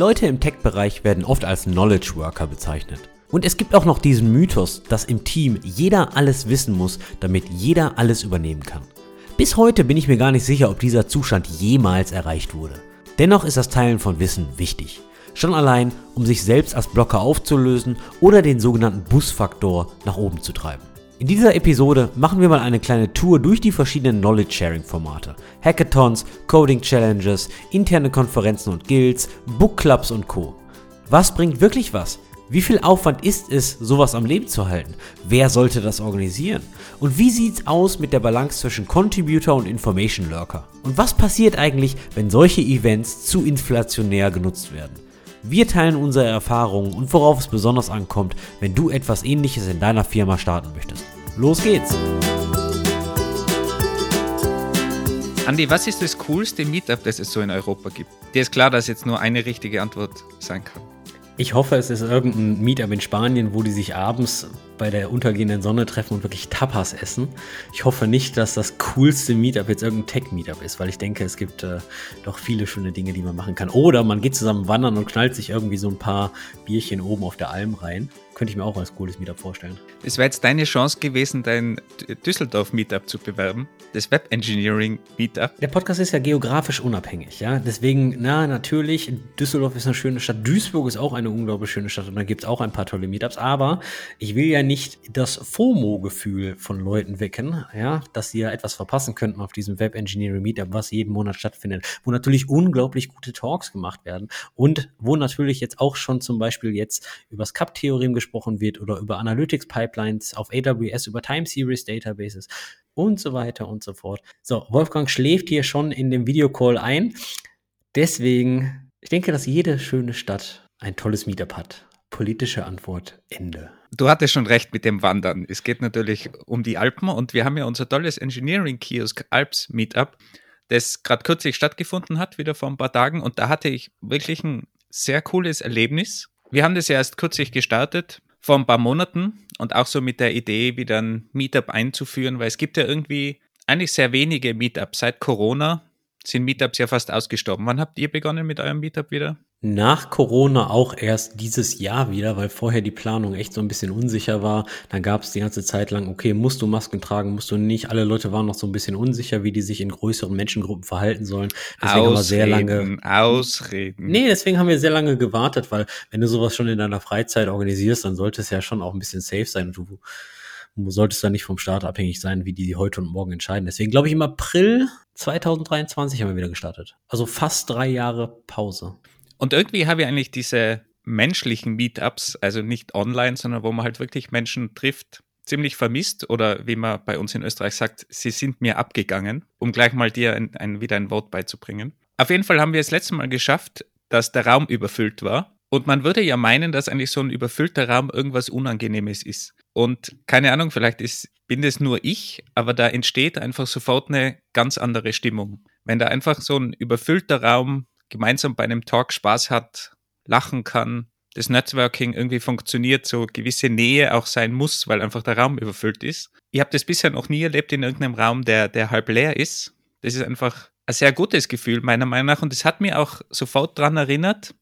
Leute im Tech-Bereich werden oft als Knowledge Worker bezeichnet. Und es gibt auch noch diesen Mythos, dass im Team jeder alles wissen muss, damit jeder alles übernehmen kann. Bis heute bin ich mir gar nicht sicher, ob dieser Zustand jemals erreicht wurde. Dennoch ist das Teilen von Wissen wichtig. Schon allein, um sich selbst als Blocker aufzulösen oder den sogenannten Busfaktor nach oben zu treiben. In dieser Episode machen wir mal eine kleine Tour durch die verschiedenen Knowledge-Sharing-Formate. Hackathons, Coding-Challenges, interne Konferenzen und Guilds, Bookclubs und Co. Was bringt wirklich was? Wie viel Aufwand ist es, sowas am Leben zu halten? Wer sollte das organisieren? Und wie sieht's aus mit der Balance zwischen Contributor und Information Lurker? Und was passiert eigentlich, wenn solche Events zu inflationär genutzt werden? Wir teilen unsere Erfahrungen und worauf es besonders ankommt, wenn du etwas ähnliches in deiner Firma starten möchtest. Los geht's! Andi, was ist das coolste Meetup, das es so in Europa gibt? Dir ist klar, dass jetzt nur eine richtige Antwort sein kann. Ich hoffe, es ist irgendein Meetup in Spanien, wo die sich abends bei der untergehenden Sonne treffen und wirklich Tapas essen. Ich hoffe nicht, dass das coolste Meetup jetzt irgendein Tech-Meetup ist, weil ich denke, es gibt äh, doch viele schöne Dinge, die man machen kann. Oder man geht zusammen wandern und knallt sich irgendwie so ein paar Bierchen oben auf der Alm rein. Könnte ich mir auch als cooles Meetup vorstellen. Es wäre jetzt deine Chance gewesen, dein Düsseldorf-Meetup zu bewerben. Das Web Engineering Meetup. Der Podcast ist ja geografisch unabhängig, ja. Deswegen, na, natürlich, Düsseldorf ist eine schöne Stadt. Duisburg ist auch eine unglaublich schöne Stadt und da gibt es auch ein paar tolle Meetups. Aber ich will ja nicht das FOMO-Gefühl von Leuten wecken, ja, dass sie ja etwas verpassen könnten auf diesem Web Engineering Meetup, was jeden Monat stattfindet, wo natürlich unglaublich gute Talks gemacht werden und wo natürlich jetzt auch schon zum Beispiel jetzt über das Cup-Theorem gesprochen gesprochen wird oder über Analytics Pipelines auf AWS, über Time Series Databases und so weiter und so fort. So, Wolfgang schläft hier schon in dem Videocall ein. Deswegen, ich denke, dass jede schöne Stadt ein tolles Meetup hat. Politische Antwort, Ende. Du hattest schon recht mit dem Wandern. Es geht natürlich um die Alpen und wir haben ja unser tolles Engineering Kiosk Alps Meetup, das gerade kürzlich stattgefunden hat, wieder vor ein paar Tagen. Und da hatte ich wirklich ein sehr cooles Erlebnis. Wir haben das ja erst kürzlich gestartet, vor ein paar Monaten und auch so mit der Idee, wieder ein Meetup einzuführen, weil es gibt ja irgendwie eigentlich sehr wenige Meetups. Seit Corona sind Meetups ja fast ausgestorben. Wann habt ihr begonnen mit eurem Meetup wieder? Nach Corona auch erst dieses Jahr wieder, weil vorher die Planung echt so ein bisschen unsicher war. Dann gab es die ganze Zeit lang, okay, musst du Masken tragen, musst du nicht. Alle Leute waren noch so ein bisschen unsicher, wie die sich in größeren Menschengruppen verhalten sollen. Deswegen Ausreden, haben wir sehr lange. Ausreden. Nee, deswegen haben wir sehr lange gewartet, weil wenn du sowas schon in deiner Freizeit organisierst, dann sollte es ja schon auch ein bisschen safe sein. Und du solltest da nicht vom Staat abhängig sein, wie die heute und morgen entscheiden. Deswegen glaube ich im April 2023 haben wir wieder gestartet. Also fast drei Jahre Pause. Und irgendwie habe ich eigentlich diese menschlichen Meetups, also nicht online, sondern wo man halt wirklich Menschen trifft, ziemlich vermisst oder wie man bei uns in Österreich sagt, sie sind mir abgegangen, um gleich mal dir ein, ein, wieder ein Wort beizubringen. Auf jeden Fall haben wir es letztes Mal geschafft, dass der Raum überfüllt war. Und man würde ja meinen, dass eigentlich so ein überfüllter Raum irgendwas Unangenehmes ist. Und keine Ahnung, vielleicht ist, bin das nur ich, aber da entsteht einfach sofort eine ganz andere Stimmung. Wenn da einfach so ein überfüllter Raum gemeinsam bei einem Talk Spaß hat, lachen kann, das Networking irgendwie funktioniert, so gewisse Nähe auch sein muss, weil einfach der Raum überfüllt ist. Ich habe das bisher noch nie erlebt in irgendeinem Raum, der, der halb leer ist. Das ist einfach ein sehr gutes Gefühl, meiner Meinung nach. Und es hat mir auch sofort daran erinnert,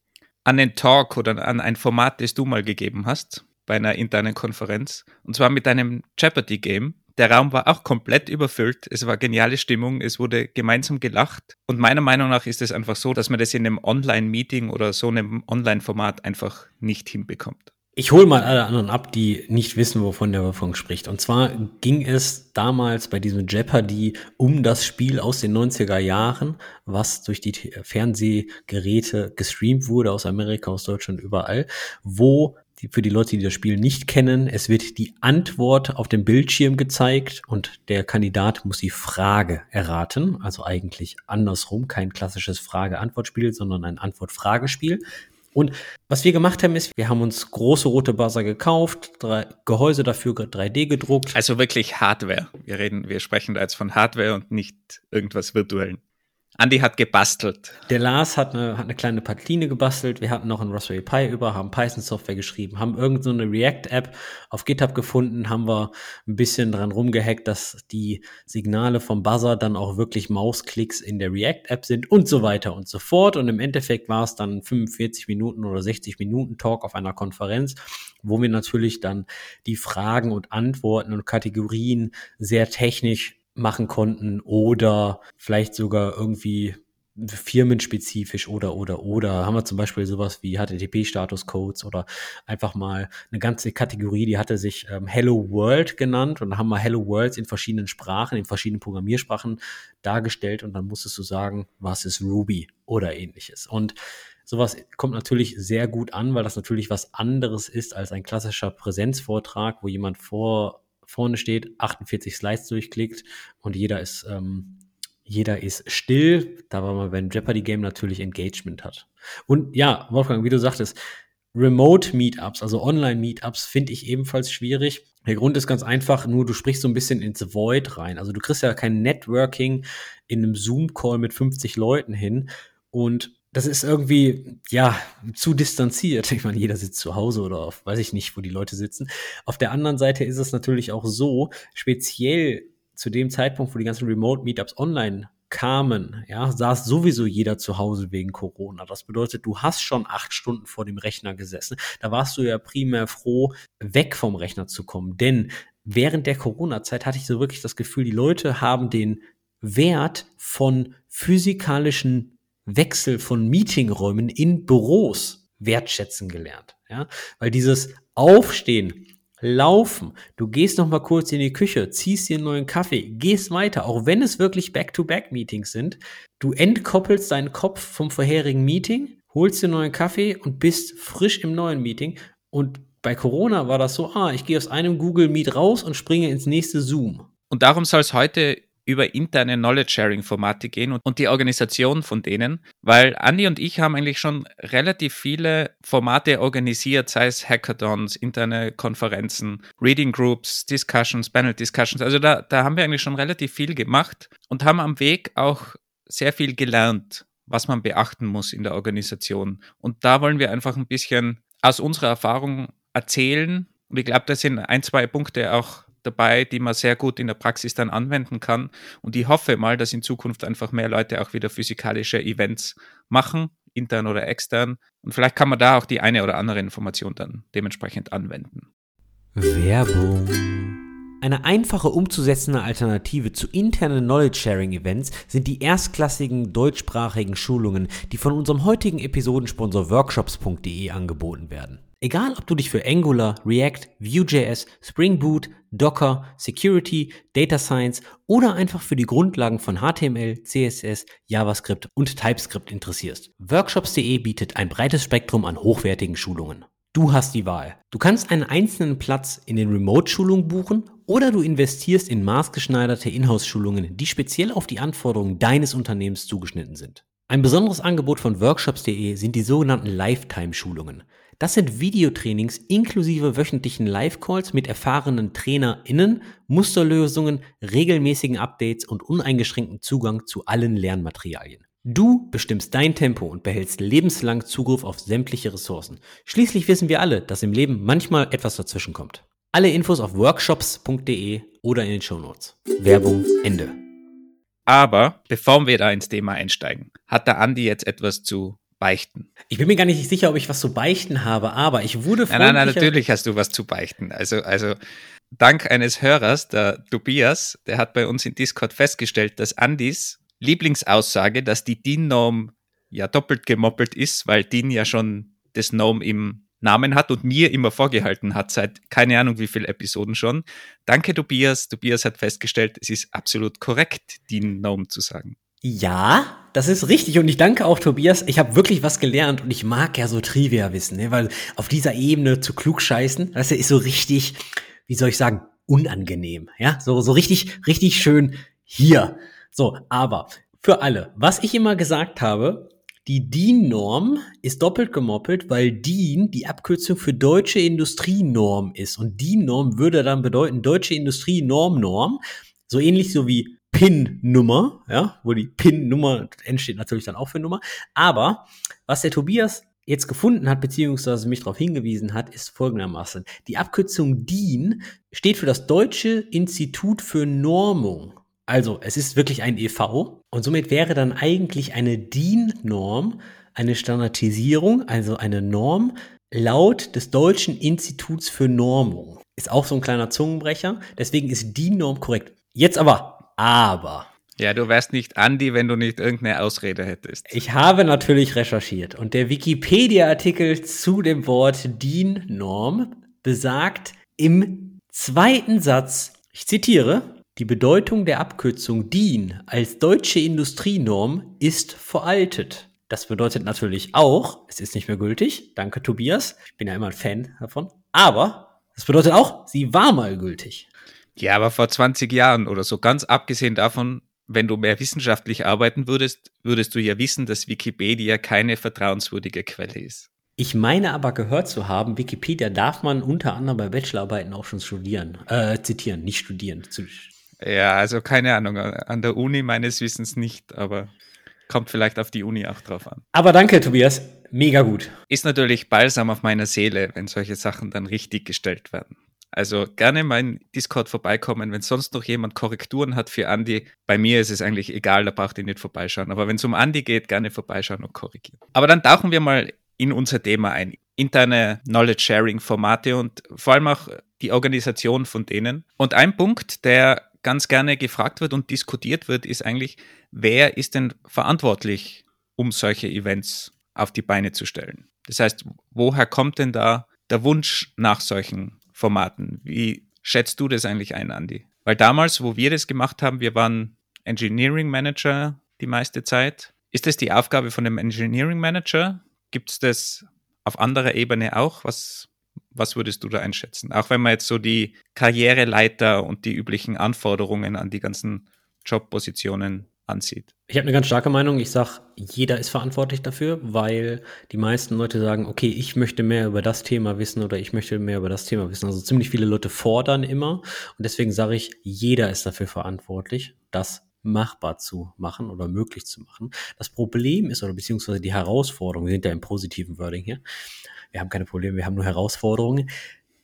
an den Talk oder an ein Format, das du mal gegeben hast bei einer internen Konferenz. Und zwar mit einem Jeopardy-Game. Der Raum war auch komplett überfüllt. Es war geniale Stimmung. Es wurde gemeinsam gelacht. Und meiner Meinung nach ist es einfach so, dass man das in einem Online-Meeting oder so einem Online-Format einfach nicht hinbekommt. Ich hole mal alle anderen ab, die nicht wissen, wovon der Wolfgang spricht. Und zwar ging es damals bei diesem Jeopardy um das Spiel aus den 90er Jahren, was durch die Fernsehgeräte gestreamt wurde aus Amerika, aus Deutschland, überall, wo die, für die Leute, die das Spiel nicht kennen, es wird die Antwort auf dem Bildschirm gezeigt und der Kandidat muss die Frage erraten. Also eigentlich andersrum, kein klassisches Frage-Antwort-Spiel, sondern ein Antwort-Fragespiel. Und was wir gemacht haben, ist, wir haben uns große rote Buzzer gekauft, drei Gehäuse dafür 3D gedruckt. Also wirklich Hardware. Wir reden, wir sprechen da jetzt von Hardware und nicht irgendwas virtuellen. Andy hat gebastelt. Der Lars hat eine, hat eine kleine Patline gebastelt. Wir hatten noch einen Raspberry Pi über, haben Python-Software geschrieben, haben irgendeine so React-App auf GitHub gefunden, haben wir ein bisschen dran rumgehackt, dass die Signale vom Buzzer dann auch wirklich Mausklicks in der React-App sind und so weiter und so fort. Und im Endeffekt war es dann 45 Minuten oder 60 Minuten Talk auf einer Konferenz, wo wir natürlich dann die Fragen und Antworten und Kategorien sehr technisch machen konnten oder vielleicht sogar irgendwie firmenspezifisch oder oder oder haben wir zum Beispiel sowas wie HTTP-Status-Codes oder einfach mal eine ganze Kategorie, die hatte sich ähm, Hello World genannt und haben wir Hello Worlds in verschiedenen Sprachen, in verschiedenen Programmiersprachen dargestellt und dann musstest du sagen, was ist Ruby oder ähnliches. Und sowas kommt natürlich sehr gut an, weil das natürlich was anderes ist als ein klassischer Präsenzvortrag, wo jemand vor vorne steht, 48 Slides durchklickt und jeder ist, ähm, jeder ist still. Da war man beim Jeopardy Game natürlich Engagement hat. Und ja, Wolfgang, wie du sagtest, Remote Meetups, also Online Meetups, finde ich ebenfalls schwierig. Der Grund ist ganz einfach, nur du sprichst so ein bisschen ins Void rein. Also du kriegst ja kein Networking in einem Zoom-Call mit 50 Leuten hin. Und das ist irgendwie, ja, zu distanziert. Ich meine, jeder sitzt zu Hause oder auf, weiß ich nicht, wo die Leute sitzen. Auf der anderen Seite ist es natürlich auch so, speziell zu dem Zeitpunkt, wo die ganzen Remote-Meetups online kamen, ja, saß sowieso jeder zu Hause wegen Corona. Das bedeutet, du hast schon acht Stunden vor dem Rechner gesessen. Da warst du ja primär froh, weg vom Rechner zu kommen. Denn während der Corona-Zeit hatte ich so wirklich das Gefühl, die Leute haben den Wert von physikalischen Wechsel von Meetingräumen in Büros wertschätzen gelernt. Ja? Weil dieses Aufstehen, Laufen, du gehst noch mal kurz in die Küche, ziehst dir einen neuen Kaffee, gehst weiter, auch wenn es wirklich Back-to-Back-Meetings sind. Du entkoppelst deinen Kopf vom vorherigen Meeting, holst dir einen neuen Kaffee und bist frisch im neuen Meeting. Und bei Corona war das so, ah, ich gehe aus einem Google Meet raus und springe ins nächste Zoom. Und darum soll es heute über interne Knowledge-Sharing-Formate gehen und, und, die Organisation von denen, weil Andi und ich haben eigentlich schon relativ viele Formate organisiert, sei es Hackathons, interne Konferenzen, Reading Groups, Discussions, Panel Discussions. Also da, da haben wir eigentlich schon relativ viel gemacht und haben am Weg auch sehr viel gelernt, was man beachten muss in der Organisation. Und da wollen wir einfach ein bisschen aus unserer Erfahrung erzählen. Und ich glaube, da sind ein, zwei Punkte auch dabei, die man sehr gut in der Praxis dann anwenden kann. Und ich hoffe mal, dass in Zukunft einfach mehr Leute auch wieder physikalische Events machen, intern oder extern. Und vielleicht kann man da auch die eine oder andere Information dann dementsprechend anwenden. Werbung. Eine einfache umzusetzende Alternative zu internen Knowledge-Sharing-Events sind die erstklassigen deutschsprachigen Schulungen, die von unserem heutigen Episodensponsor workshops.de angeboten werden. Egal, ob du dich für Angular, React, Vue.js, Spring Boot, Docker, Security, Data Science oder einfach für die Grundlagen von HTML, CSS, JavaScript und TypeScript interessierst. Workshops.de bietet ein breites Spektrum an hochwertigen Schulungen. Du hast die Wahl. Du kannst einen einzelnen Platz in den Remote-Schulungen buchen oder du investierst in maßgeschneiderte Inhouse-Schulungen, die speziell auf die Anforderungen deines Unternehmens zugeschnitten sind. Ein besonderes Angebot von Workshops.de sind die sogenannten Lifetime-Schulungen. Das sind Videotrainings inklusive wöchentlichen Live-Calls mit erfahrenen TrainerInnen, Musterlösungen, regelmäßigen Updates und uneingeschränkten Zugang zu allen Lernmaterialien. Du bestimmst dein Tempo und behältst lebenslang Zugriff auf sämtliche Ressourcen. Schließlich wissen wir alle, dass im Leben manchmal etwas dazwischenkommt. Alle Infos auf workshops.de oder in den Shownotes. Werbung Ende. Aber bevor wir da ins Thema einsteigen, hat der Andi jetzt etwas zu beichten. Ich bin mir gar nicht sicher, ob ich was zu beichten habe, aber ich wurde Nein, nein, nein, natürlich hast du was zu beichten. Also, also dank eines Hörers, der Tobias, der hat bei uns in Discord festgestellt, dass Andis Lieblingsaussage, dass die DIN-Norm ja doppelt gemoppelt ist, weil DIN ja schon das Norm im Namen hat und mir immer vorgehalten hat, seit keine Ahnung wie viele Episoden schon. Danke, Tobias. Tobias hat festgestellt, es ist absolut korrekt, DIN-Norm zu sagen. Ja, das ist richtig und ich danke auch Tobias. Ich habe wirklich was gelernt und ich mag ja so Trivia wissen, ne? weil auf dieser Ebene zu klug scheißen, das ist so richtig, wie soll ich sagen, unangenehm, ja, so so richtig richtig schön hier. So, aber für alle, was ich immer gesagt habe, die DIN-Norm ist doppelt gemoppelt, weil DIN die Abkürzung für Deutsche Industrienorm ist und DIN-Norm würde dann bedeuten Deutsche Industrienorm-Norm, so ähnlich so wie PIN-Nummer, ja, wo die PIN-Nummer entsteht natürlich dann auch für Nummer. Aber was der Tobias jetzt gefunden hat, beziehungsweise mich darauf hingewiesen hat, ist folgendermaßen. Die Abkürzung DIN steht für das Deutsche Institut für Normung. Also es ist wirklich ein EV und somit wäre dann eigentlich eine DIN-Norm eine Standardisierung, also eine Norm laut des Deutschen Instituts für Normung. Ist auch so ein kleiner Zungenbrecher, deswegen ist DIN-Norm korrekt. Jetzt aber, aber ja, du wärst nicht Andi, wenn du nicht irgendeine Ausrede hättest. Ich habe natürlich recherchiert und der Wikipedia-Artikel zu dem Wort DIN-Norm besagt im zweiten Satz, ich zitiere, die Bedeutung der Abkürzung DIN als deutsche Industrienorm ist veraltet. Das bedeutet natürlich auch, es ist nicht mehr gültig. Danke, Tobias. Ich bin ja immer ein Fan davon. Aber das bedeutet auch, sie war mal gültig. Ja, aber vor 20 Jahren oder so, ganz abgesehen davon, wenn du mehr wissenschaftlich arbeiten würdest, würdest du ja wissen, dass Wikipedia keine vertrauenswürdige Quelle ist. Ich meine aber gehört zu haben, Wikipedia darf man unter anderem bei Bachelorarbeiten auch schon studieren, äh, zitieren, nicht studieren. Ja, also keine Ahnung, an der Uni meines Wissens nicht, aber kommt vielleicht auf die Uni auch drauf an. Aber danke, Tobias, mega gut. Ist natürlich balsam auf meiner Seele, wenn solche Sachen dann richtig gestellt werden. Also gerne mein Discord vorbeikommen, wenn sonst noch jemand Korrekturen hat für Andy. Bei mir ist es eigentlich egal, da braucht ihr nicht vorbeischauen. Aber wenn es um Andy geht, gerne vorbeischauen und korrigieren. Aber dann tauchen wir mal in unser Thema ein. Interne Knowledge-Sharing-Formate und vor allem auch die Organisation von denen. Und ein Punkt, der ganz gerne gefragt wird und diskutiert wird, ist eigentlich, wer ist denn verantwortlich, um solche Events auf die Beine zu stellen? Das heißt, woher kommt denn da der Wunsch nach solchen Formaten. Wie schätzt du das eigentlich ein, Andy? Weil damals, wo wir das gemacht haben, wir waren Engineering Manager die meiste Zeit. Ist das die Aufgabe von einem Engineering Manager? Gibt es das auf anderer Ebene auch? Was, was würdest du da einschätzen? Auch wenn man jetzt so die Karriereleiter und die üblichen Anforderungen an die ganzen Jobpositionen ansieht. Ich habe eine ganz starke Meinung. Ich sage, jeder ist verantwortlich dafür, weil die meisten Leute sagen, okay, ich möchte mehr über das Thema wissen oder ich möchte mehr über das Thema wissen. Also ziemlich viele Leute fordern immer. Und deswegen sage ich, jeder ist dafür verantwortlich, das machbar zu machen oder möglich zu machen. Das Problem ist, oder beziehungsweise die Herausforderung, wir sind ja im positiven Wording hier, wir haben keine Probleme, wir haben nur Herausforderungen,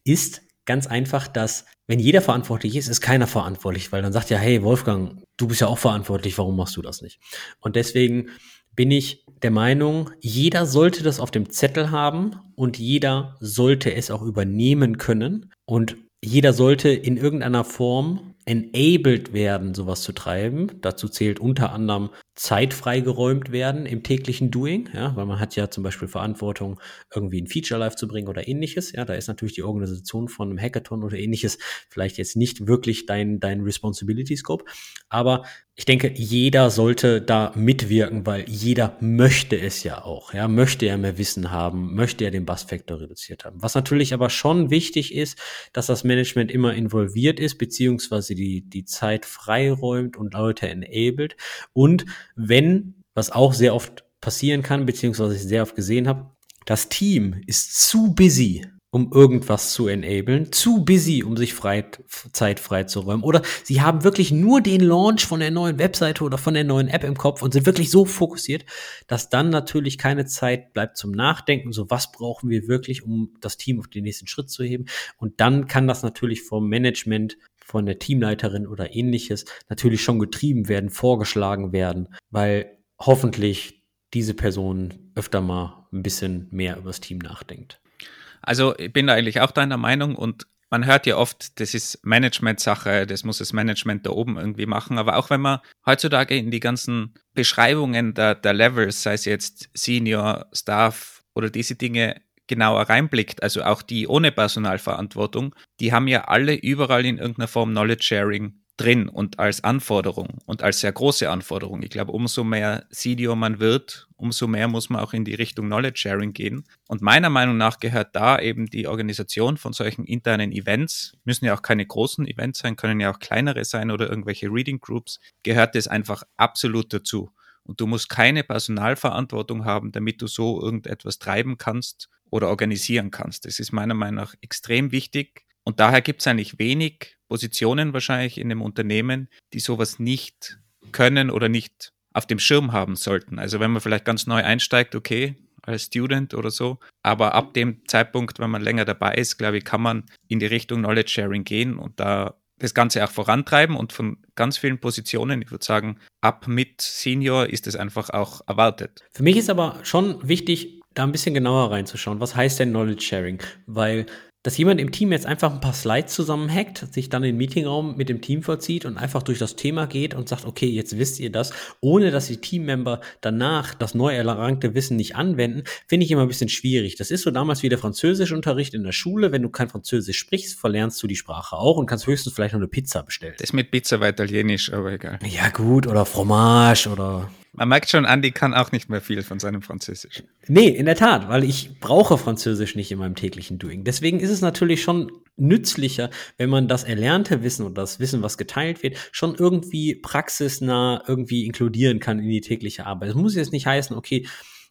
ist ganz einfach, dass wenn jeder verantwortlich ist, ist keiner verantwortlich, weil dann sagt ja, hey Wolfgang, du bist ja auch verantwortlich, warum machst du das nicht? Und deswegen bin ich der Meinung, jeder sollte das auf dem Zettel haben und jeder sollte es auch übernehmen können und jeder sollte in irgendeiner Form enabled werden, sowas zu treiben. Dazu zählt unter anderem Zeit freigeräumt werden im täglichen Doing, ja, weil man hat ja zum Beispiel Verantwortung, irgendwie ein Feature live zu bringen oder ähnliches. Ja, da ist natürlich die Organisation von einem Hackathon oder ähnliches vielleicht jetzt nicht wirklich dein, dein Responsibility Scope. Aber ich denke, jeder sollte da mitwirken, weil jeder möchte es ja auch. Ja, möchte ja mehr Wissen haben, möchte ja den Bass-Factor reduziert haben. Was natürlich aber schon wichtig ist, dass das Management immer involviert ist, beziehungsweise die, die Zeit freiräumt und Leute enabled. Und wenn, was auch sehr oft passieren kann, beziehungsweise ich sehr oft gesehen habe, das Team ist zu busy, um irgendwas zu enablen, zu busy, um sich frei, Zeit freizuräumen. Oder sie haben wirklich nur den Launch von der neuen Webseite oder von der neuen App im Kopf und sind wirklich so fokussiert, dass dann natürlich keine Zeit bleibt zum Nachdenken. So, was brauchen wir wirklich, um das Team auf den nächsten Schritt zu heben? Und dann kann das natürlich vom Management von der Teamleiterin oder ähnliches natürlich schon getrieben werden, vorgeschlagen werden, weil hoffentlich diese Person öfter mal ein bisschen mehr über das Team nachdenkt. Also ich bin da eigentlich auch deiner Meinung und man hört ja oft, das ist Management-Sache, das muss das Management da oben irgendwie machen. Aber auch wenn man heutzutage in die ganzen Beschreibungen der, der Levels, sei es jetzt Senior, Staff oder diese Dinge genauer reinblickt, also auch die ohne Personalverantwortung, die haben ja alle überall in irgendeiner Form Knowledge Sharing drin und als Anforderung und als sehr große Anforderung. Ich glaube, umso mehr Senior man wird, umso mehr muss man auch in die Richtung Knowledge Sharing gehen. Und meiner Meinung nach gehört da eben die Organisation von solchen internen Events, müssen ja auch keine großen Events sein, können ja auch kleinere sein oder irgendwelche Reading Groups, gehört das einfach absolut dazu. Und du musst keine Personalverantwortung haben, damit du so irgendetwas treiben kannst oder organisieren kannst. Das ist meiner Meinung nach extrem wichtig, Und daher gibt es eigentlich wenig Positionen wahrscheinlich in dem Unternehmen, die sowas nicht können oder nicht auf dem Schirm haben sollten. Also wenn man vielleicht ganz neu einsteigt, okay, als Student oder so. Aber ab dem Zeitpunkt, wenn man länger dabei ist, glaube ich, kann man in die Richtung Knowledge Sharing gehen und da das Ganze auch vorantreiben und von ganz vielen Positionen, ich würde sagen, ab mit Senior ist es einfach auch erwartet. Für mich ist aber schon wichtig, da ein bisschen genauer reinzuschauen. Was heißt denn Knowledge Sharing? Weil dass jemand im Team jetzt einfach ein paar Slides zusammenhackt, sich dann in den Meetingraum mit dem Team vorzieht und einfach durch das Thema geht und sagt, okay, jetzt wisst ihr das, ohne dass die Teammember danach das neu erlangte Wissen nicht anwenden, finde ich immer ein bisschen schwierig. Das ist so damals wie der Französischunterricht in der Schule. Wenn du kein Französisch sprichst, verlernst du die Sprache auch und kannst höchstens vielleicht noch eine Pizza bestellen. Das mit Pizza war italienisch, aber egal. Ja gut, oder Fromage oder man merkt schon, Andy kann auch nicht mehr viel von seinem Französisch. Nee, in der Tat, weil ich brauche Französisch nicht in meinem täglichen Doing. Deswegen ist es natürlich schon nützlicher, wenn man das erlernte Wissen oder das Wissen, was geteilt wird, schon irgendwie praxisnah irgendwie inkludieren kann in die tägliche Arbeit. Es muss jetzt nicht heißen, okay,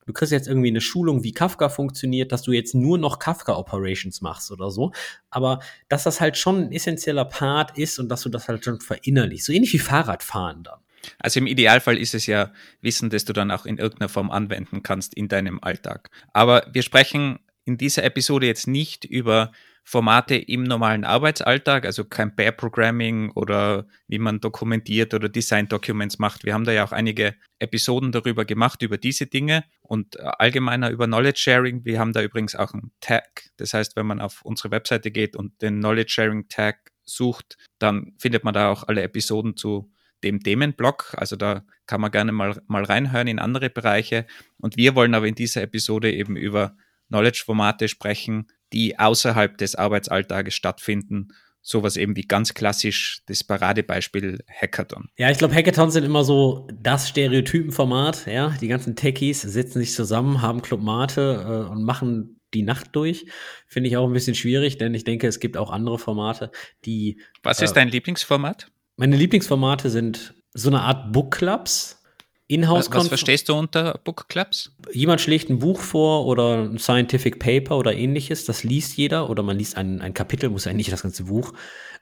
du kriegst jetzt irgendwie eine Schulung, wie Kafka funktioniert, dass du jetzt nur noch Kafka-Operations machst oder so. Aber dass das halt schon ein essentieller Part ist und dass du das halt schon verinnerlichst. So ähnlich wie Fahrradfahren dann. Also im Idealfall ist es ja Wissen, das du dann auch in irgendeiner Form anwenden kannst in deinem Alltag. Aber wir sprechen in dieser Episode jetzt nicht über Formate im normalen Arbeitsalltag, also kein Pair Programming oder wie man dokumentiert oder Design Documents macht. Wir haben da ja auch einige Episoden darüber gemacht, über diese Dinge und allgemeiner über Knowledge Sharing. Wir haben da übrigens auch einen Tag. Das heißt, wenn man auf unsere Webseite geht und den Knowledge Sharing Tag sucht, dann findet man da auch alle Episoden zu dem Themenblock. Also da kann man gerne mal, mal reinhören in andere Bereiche. Und wir wollen aber in dieser Episode eben über Knowledge-Formate sprechen, die außerhalb des Arbeitsalltages stattfinden. Sowas eben wie ganz klassisch das Paradebeispiel Hackathon. Ja, ich glaube, Hackathons sind immer so das Stereotypenformat. Ja, die ganzen Techies sitzen sich zusammen, haben Club Mate äh, und machen die Nacht durch. Finde ich auch ein bisschen schwierig, denn ich denke, es gibt auch andere Formate, die. Was ist äh, dein Lieblingsformat? Meine Lieblingsformate sind so eine Art Book Clubs. Inhouse was, was verstehst du unter Book Clubs? Jemand schlägt ein Buch vor oder ein Scientific Paper oder ähnliches, das liest jeder oder man liest ein, ein Kapitel, muss ja nicht das ganze Buch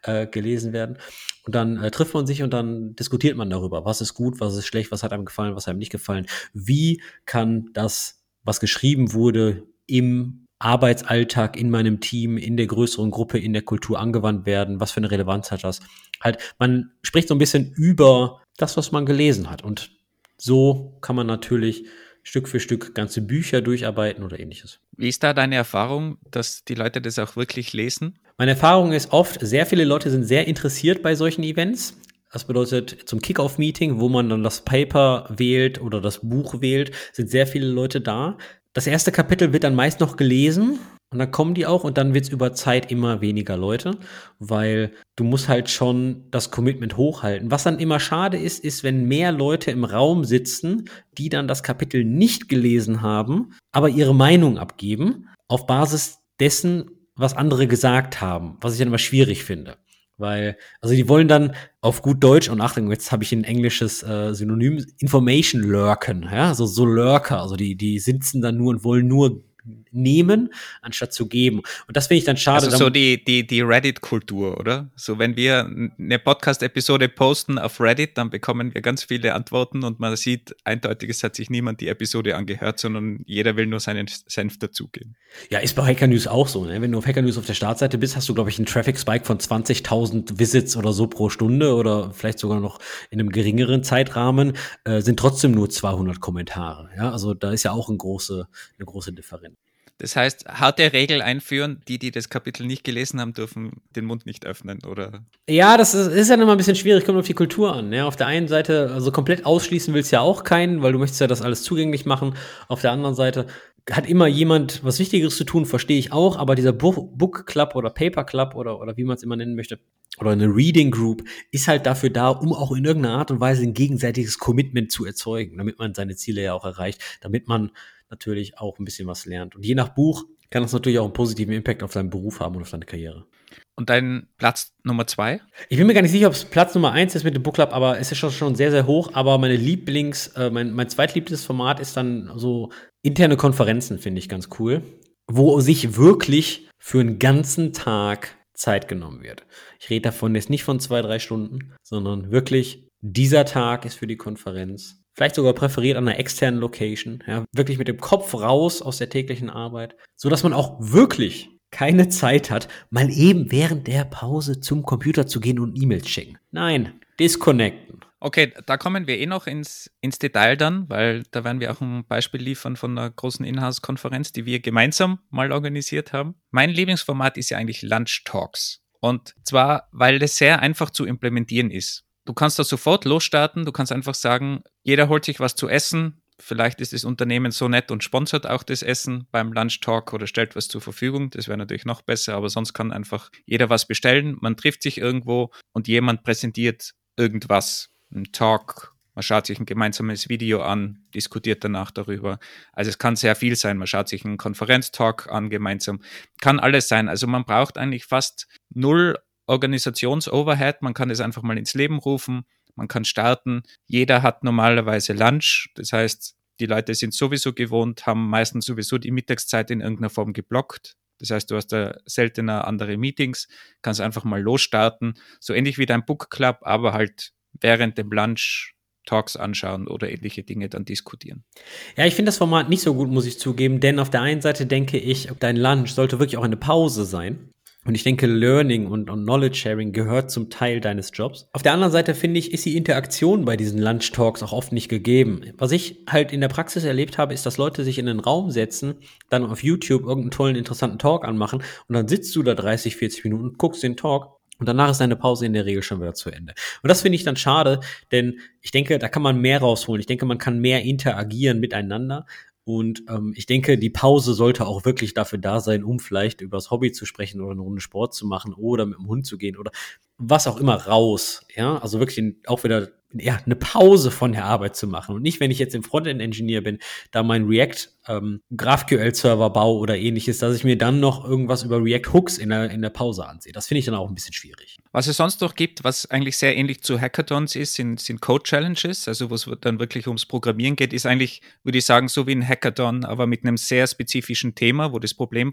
äh, gelesen werden. Und dann äh, trifft man sich und dann diskutiert man darüber, was ist gut, was ist schlecht, was hat einem gefallen, was hat einem nicht gefallen. Wie kann das, was geschrieben wurde, im Arbeitsalltag in meinem Team, in der größeren Gruppe, in der Kultur angewandt werden? Was für eine Relevanz hat das? Halt, man spricht so ein bisschen über das, was man gelesen hat. Und so kann man natürlich Stück für Stück ganze Bücher durcharbeiten oder ähnliches. Wie ist da deine Erfahrung, dass die Leute das auch wirklich lesen? Meine Erfahrung ist oft, sehr viele Leute sind sehr interessiert bei solchen Events. Das bedeutet, zum Kickoff-Meeting, wo man dann das Paper wählt oder das Buch wählt, sind sehr viele Leute da das erste Kapitel wird dann meist noch gelesen und dann kommen die auch und dann wird es über Zeit immer weniger Leute, weil du musst halt schon das Commitment hochhalten. Was dann immer schade ist, ist, wenn mehr Leute im Raum sitzen, die dann das Kapitel nicht gelesen haben, aber ihre Meinung abgeben auf Basis dessen, was andere gesagt haben, was ich dann immer schwierig finde. Weil, also die wollen dann auf gut Deutsch, und Achtung, jetzt habe ich ein englisches äh, Synonym, Information lurken, ja, also so Lurker, also die, die sitzen dann nur und wollen nur nehmen, anstatt zu geben. Und das finde ich dann schade. Also so die, die, die Reddit-Kultur, oder? So wenn wir eine Podcast-Episode posten auf Reddit, dann bekommen wir ganz viele Antworten und man sieht eindeutig, es hat sich niemand die Episode angehört, sondern jeder will nur seinen Senf dazugeben. Ja, ist bei Hacker News auch so. Ne? Wenn du auf Hacker News auf der Startseite bist, hast du, glaube ich, einen Traffic-Spike von 20.000 Visits oder so pro Stunde oder vielleicht sogar noch in einem geringeren Zeitrahmen, äh, sind trotzdem nur 200 Kommentare. Ja, also da ist ja auch eine große, eine große Differenz. Das heißt, harte Regel einführen, die, die das Kapitel nicht gelesen haben, dürfen den Mund nicht öffnen, oder? Ja, das ist, ist ja immer ein bisschen schwierig, kommt auf die Kultur an. Ja, auf der einen Seite, also komplett ausschließen willst ja auch keinen, weil du möchtest ja das alles zugänglich machen. Auf der anderen Seite hat immer jemand was Wichtigeres zu tun, verstehe ich auch, aber dieser Book, Book Club oder Paper Club oder, oder wie man es immer nennen möchte, oder eine Reading Group ist halt dafür da, um auch in irgendeiner Art und Weise ein gegenseitiges Commitment zu erzeugen, damit man seine Ziele ja auch erreicht, damit man natürlich auch ein bisschen was lernt. Und je nach Buch kann das natürlich auch einen positiven Impact auf deinen Beruf haben und auf deine Karriere. Und dein Platz Nummer zwei? Ich bin mir gar nicht sicher, ob es Platz Nummer eins ist mit dem Book Club, aber es ist schon, schon sehr, sehr hoch. Aber meine Lieblings, äh, mein, mein zweitliebstes Format ist dann so interne Konferenzen, finde ich ganz cool. Wo sich wirklich für einen ganzen Tag Zeit genommen wird. Ich rede davon jetzt nicht von zwei, drei Stunden, sondern wirklich, dieser Tag ist für die Konferenz. Vielleicht sogar präferiert an einer externen Location, ja, wirklich mit dem Kopf raus aus der täglichen Arbeit, so dass man auch wirklich keine Zeit hat, mal eben während der Pause zum Computer zu gehen und E-Mails schicken. Nein, disconnecten. Okay, da kommen wir eh noch ins, ins Detail dann, weil da werden wir auch ein Beispiel liefern von einer großen Inhouse-Konferenz, die wir gemeinsam mal organisiert haben. Mein Lieblingsformat ist ja eigentlich Lunch Talks. Und zwar, weil es sehr einfach zu implementieren ist. Du kannst da sofort losstarten, du kannst einfach sagen, jeder holt sich was zu essen, vielleicht ist das Unternehmen so nett und sponsert auch das Essen beim Lunch Talk oder stellt was zur Verfügung. Das wäre natürlich noch besser, aber sonst kann einfach jeder was bestellen. Man trifft sich irgendwo und jemand präsentiert irgendwas ein Talk, man schaut sich ein gemeinsames Video an, diskutiert danach darüber. Also es kann sehr viel sein. Man schaut sich einen Konferenztalk an gemeinsam. Kann alles sein. Also man braucht eigentlich fast null Organisationsoverhead. Man kann es einfach mal ins Leben rufen. Man kann starten. Jeder hat normalerweise Lunch. Das heißt, die Leute sind sowieso gewohnt, haben meistens sowieso die Mittagszeit in irgendeiner Form geblockt. Das heißt, du hast da seltener andere Meetings, kannst einfach mal losstarten. So ähnlich wie dein Book Club, aber halt während dem Lunch Talks anschauen oder ähnliche Dinge dann diskutieren. Ja, ich finde das Format nicht so gut, muss ich zugeben, denn auf der einen Seite denke ich, dein Lunch sollte wirklich auch eine Pause sein. Und ich denke, Learning und, und, Knowledge Sharing gehört zum Teil deines Jobs. Auf der anderen Seite finde ich, ist die Interaktion bei diesen Lunch Talks auch oft nicht gegeben. Was ich halt in der Praxis erlebt habe, ist, dass Leute sich in den Raum setzen, dann auf YouTube irgendeinen tollen, interessanten Talk anmachen und dann sitzt du da 30, 40 Minuten und guckst den Talk und danach ist deine Pause in der Regel schon wieder zu Ende. Und das finde ich dann schade, denn ich denke, da kann man mehr rausholen. Ich denke, man kann mehr interagieren miteinander. Und ähm, ich denke, die Pause sollte auch wirklich dafür da sein, um vielleicht über das Hobby zu sprechen oder eine Runde Sport zu machen oder mit dem Hund zu gehen oder was auch immer raus. Ja, also wirklich auch wieder ja, eine Pause von der Arbeit zu machen. Und nicht, wenn ich jetzt im Frontend-Engineer bin, da mein React ähm, GraphQL-Server baue oder ähnliches, dass ich mir dann noch irgendwas über React-Hooks in der, in der Pause ansehe. Das finde ich dann auch ein bisschen schwierig. Was es sonst noch gibt, was eigentlich sehr ähnlich zu Hackathons ist, sind, sind Code-Challenges, also wo es dann wirklich ums Programmieren geht, ist eigentlich, würde ich sagen, so wie ein Hackathon, aber mit einem sehr spezifischen Thema, wo das Problem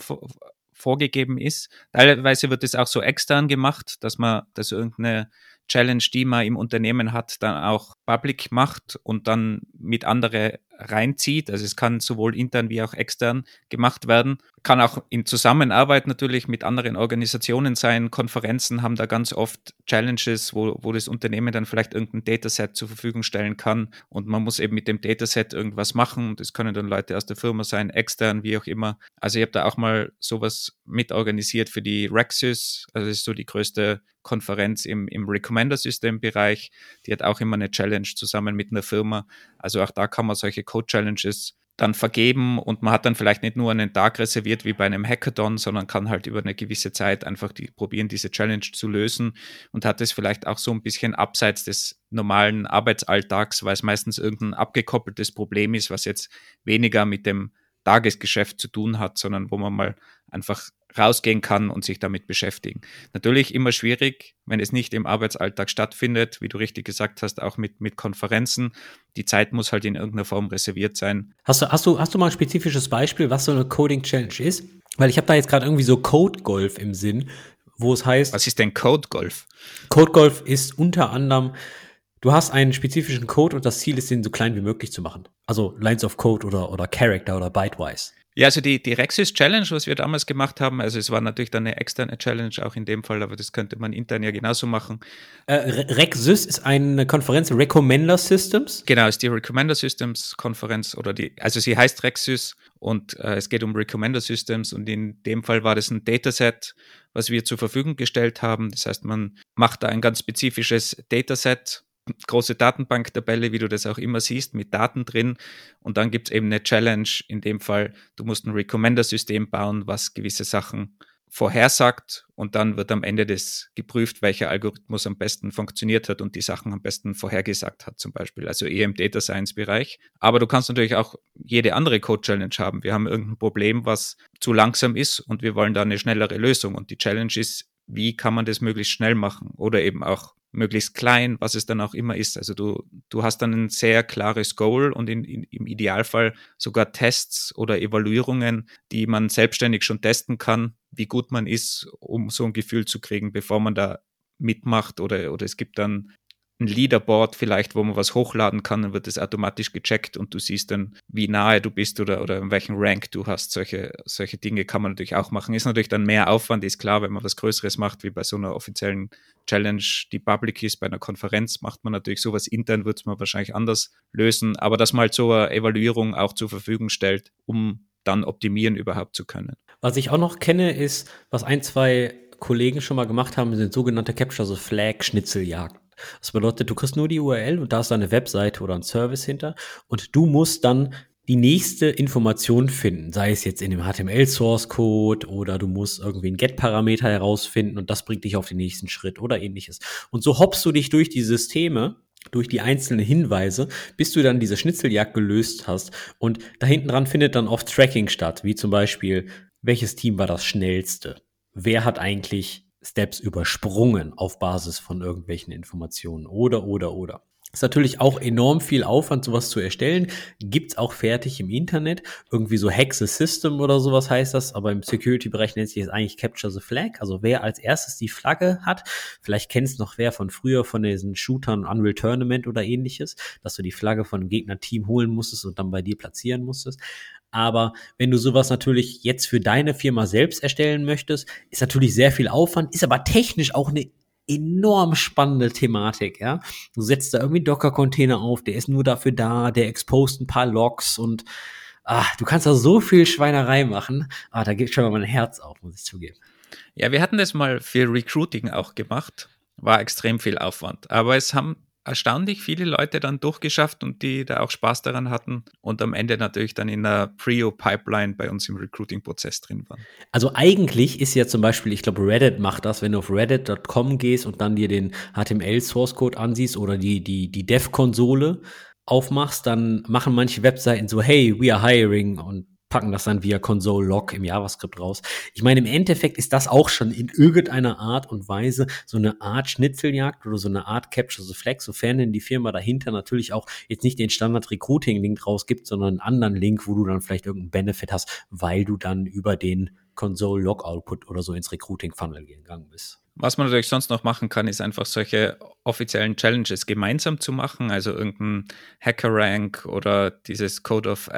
vorgegeben ist. Teilweise wird es auch so extern gemacht, dass man, dass irgendeine Challenge, die man im Unternehmen hat, dann auch public macht und dann mit andere reinzieht. Also es kann sowohl intern wie auch extern gemacht werden. Kann auch in Zusammenarbeit natürlich mit anderen Organisationen sein. Konferenzen haben da ganz oft Challenges, wo, wo das Unternehmen dann vielleicht irgendein Dataset zur Verfügung stellen kann und man muss eben mit dem Dataset irgendwas machen. Das können dann Leute aus der Firma sein, extern, wie auch immer. Also ich habe da auch mal sowas mitorganisiert für die Rexys. Also das ist so die größte Konferenz im, im Recommender-System-Bereich. Die hat auch immer eine Challenge zusammen mit einer Firma. Also auch da kann man solche Code-Challenges dann vergeben und man hat dann vielleicht nicht nur einen Tag reserviert wie bei einem Hackathon, sondern kann halt über eine gewisse Zeit einfach die, probieren, diese Challenge zu lösen und hat es vielleicht auch so ein bisschen abseits des normalen Arbeitsalltags, weil es meistens irgendein abgekoppeltes Problem ist, was jetzt weniger mit dem Tagesgeschäft zu tun hat, sondern wo man mal einfach rausgehen kann und sich damit beschäftigen. Natürlich immer schwierig, wenn es nicht im Arbeitsalltag stattfindet, wie du richtig gesagt hast, auch mit, mit Konferenzen. Die Zeit muss halt in irgendeiner Form reserviert sein. Hast du, hast du, hast du mal ein spezifisches Beispiel, was so eine Coding Challenge ist? Weil ich habe da jetzt gerade irgendwie so Code Golf im Sinn, wo es heißt. Was ist denn Code Golf? Code Golf ist unter anderem Du hast einen spezifischen Code und das Ziel ist, den so klein wie möglich zu machen. Also Lines of Code oder, oder Character oder Bytewise. Ja, also die, die Rexys Challenge, was wir damals gemacht haben, also es war natürlich dann eine externe Challenge auch in dem Fall, aber das könnte man intern ja genauso machen. Äh, Rexys ist eine Konferenz, Recommender Systems? Genau, ist die Recommender Systems Konferenz oder die, also sie heißt Rexys und äh, es geht um Recommender Systems und in dem Fall war das ein Dataset, was wir zur Verfügung gestellt haben. Das heißt, man macht da ein ganz spezifisches Dataset große Datenbanktabelle, wie du das auch immer siehst, mit Daten drin. Und dann gibt es eben eine Challenge. In dem Fall, du musst ein Recommender-System bauen, was gewisse Sachen vorhersagt und dann wird am Ende des geprüft, welcher Algorithmus am besten funktioniert hat und die Sachen am besten vorhergesagt hat, zum Beispiel. Also eher im Data Science Bereich. Aber du kannst natürlich auch jede andere Code Challenge haben. Wir haben irgendein Problem, was zu langsam ist und wir wollen da eine schnellere Lösung. Und die Challenge ist, wie kann man das möglichst schnell machen? Oder eben auch möglichst klein, was es dann auch immer ist. Also du, du hast dann ein sehr klares Goal und in, in, im Idealfall sogar Tests oder Evaluierungen, die man selbstständig schon testen kann, wie gut man ist, um so ein Gefühl zu kriegen, bevor man da mitmacht oder, oder es gibt dann ein Leaderboard vielleicht, wo man was hochladen kann, dann wird das automatisch gecheckt und du siehst dann, wie nahe du bist oder, oder in welchem Rank du hast. Solche, solche Dinge kann man natürlich auch machen. Ist natürlich dann mehr Aufwand, ist klar, wenn man was Größeres macht, wie bei so einer offiziellen Challenge, die public ist, bei einer Konferenz macht man natürlich sowas intern, wird man wahrscheinlich anders lösen, aber dass man halt so eine Evaluierung auch zur Verfügung stellt, um dann optimieren überhaupt zu können. Was ich auch noch kenne, ist, was ein, zwei Kollegen schon mal gemacht haben, sind sogenannte Capture the Flag Schnitzeljagden. Das bedeutet, du kriegst nur die URL und da ist eine Webseite oder ein Service hinter und du musst dann die nächste Information finden, sei es jetzt in dem HTML Source Code oder du musst irgendwie einen Get Parameter herausfinden und das bringt dich auf den nächsten Schritt oder ähnliches. Und so hoppst du dich durch die Systeme durch die einzelnen Hinweise, bis du dann diese Schnitzeljagd gelöst hast. Und da hinten dran findet dann oft Tracking statt, wie zum Beispiel, welches Team war das schnellste? Wer hat eigentlich Steps übersprungen auf Basis von irgendwelchen Informationen oder, oder, oder. Ist natürlich auch enorm viel Aufwand, sowas zu erstellen. Gibt's auch fertig im Internet. Irgendwie so the System oder sowas heißt das. Aber im Security-Bereich nennt sich das eigentlich Capture the Flag. Also wer als erstes die Flagge hat. Vielleicht kennst noch wer von früher von diesen Shootern Unreal Tournament oder ähnliches, dass du die Flagge von einem Gegner-Team holen musstest und dann bei dir platzieren musstest. Aber wenn du sowas natürlich jetzt für deine Firma selbst erstellen möchtest, ist natürlich sehr viel Aufwand, ist aber technisch auch eine enorm spannende Thematik, ja. Du setzt da irgendwie Docker-Container auf, der ist nur dafür da, der exposed ein paar Logs und ah, du kannst da so viel Schweinerei machen. Ah, da geht schon mal mein Herz auf, muss ich zugeben. Ja, wir hatten das mal für Recruiting auch gemacht. War extrem viel Aufwand. Aber es haben erstaunlich viele Leute dann durchgeschafft und die da auch Spaß daran hatten und am Ende natürlich dann in der Prio-Pipeline bei uns im Recruiting-Prozess drin waren. Also eigentlich ist ja zum Beispiel, ich glaube, Reddit macht das, wenn du auf reddit.com gehst und dann dir den HTML-Source-Code ansiehst oder die, die, die Dev-Konsole aufmachst, dann machen manche Webseiten so, hey, we are hiring und packen das dann via Console Log im JavaScript raus. Ich meine, im Endeffekt ist das auch schon in irgendeiner Art und Weise so eine Art Schnitzeljagd oder so eine Art Capture the Flag, sofern denn die Firma dahinter natürlich auch jetzt nicht den Standard Recruiting Link rausgibt, sondern einen anderen Link, wo du dann vielleicht irgendeinen Benefit hast, weil du dann über den Console Log Output oder so ins Recruiting Funnel gegangen bist. Was man natürlich sonst noch machen kann, ist einfach solche offiziellen Challenges gemeinsam zu machen, also irgendein Hacker Rank oder dieses Code of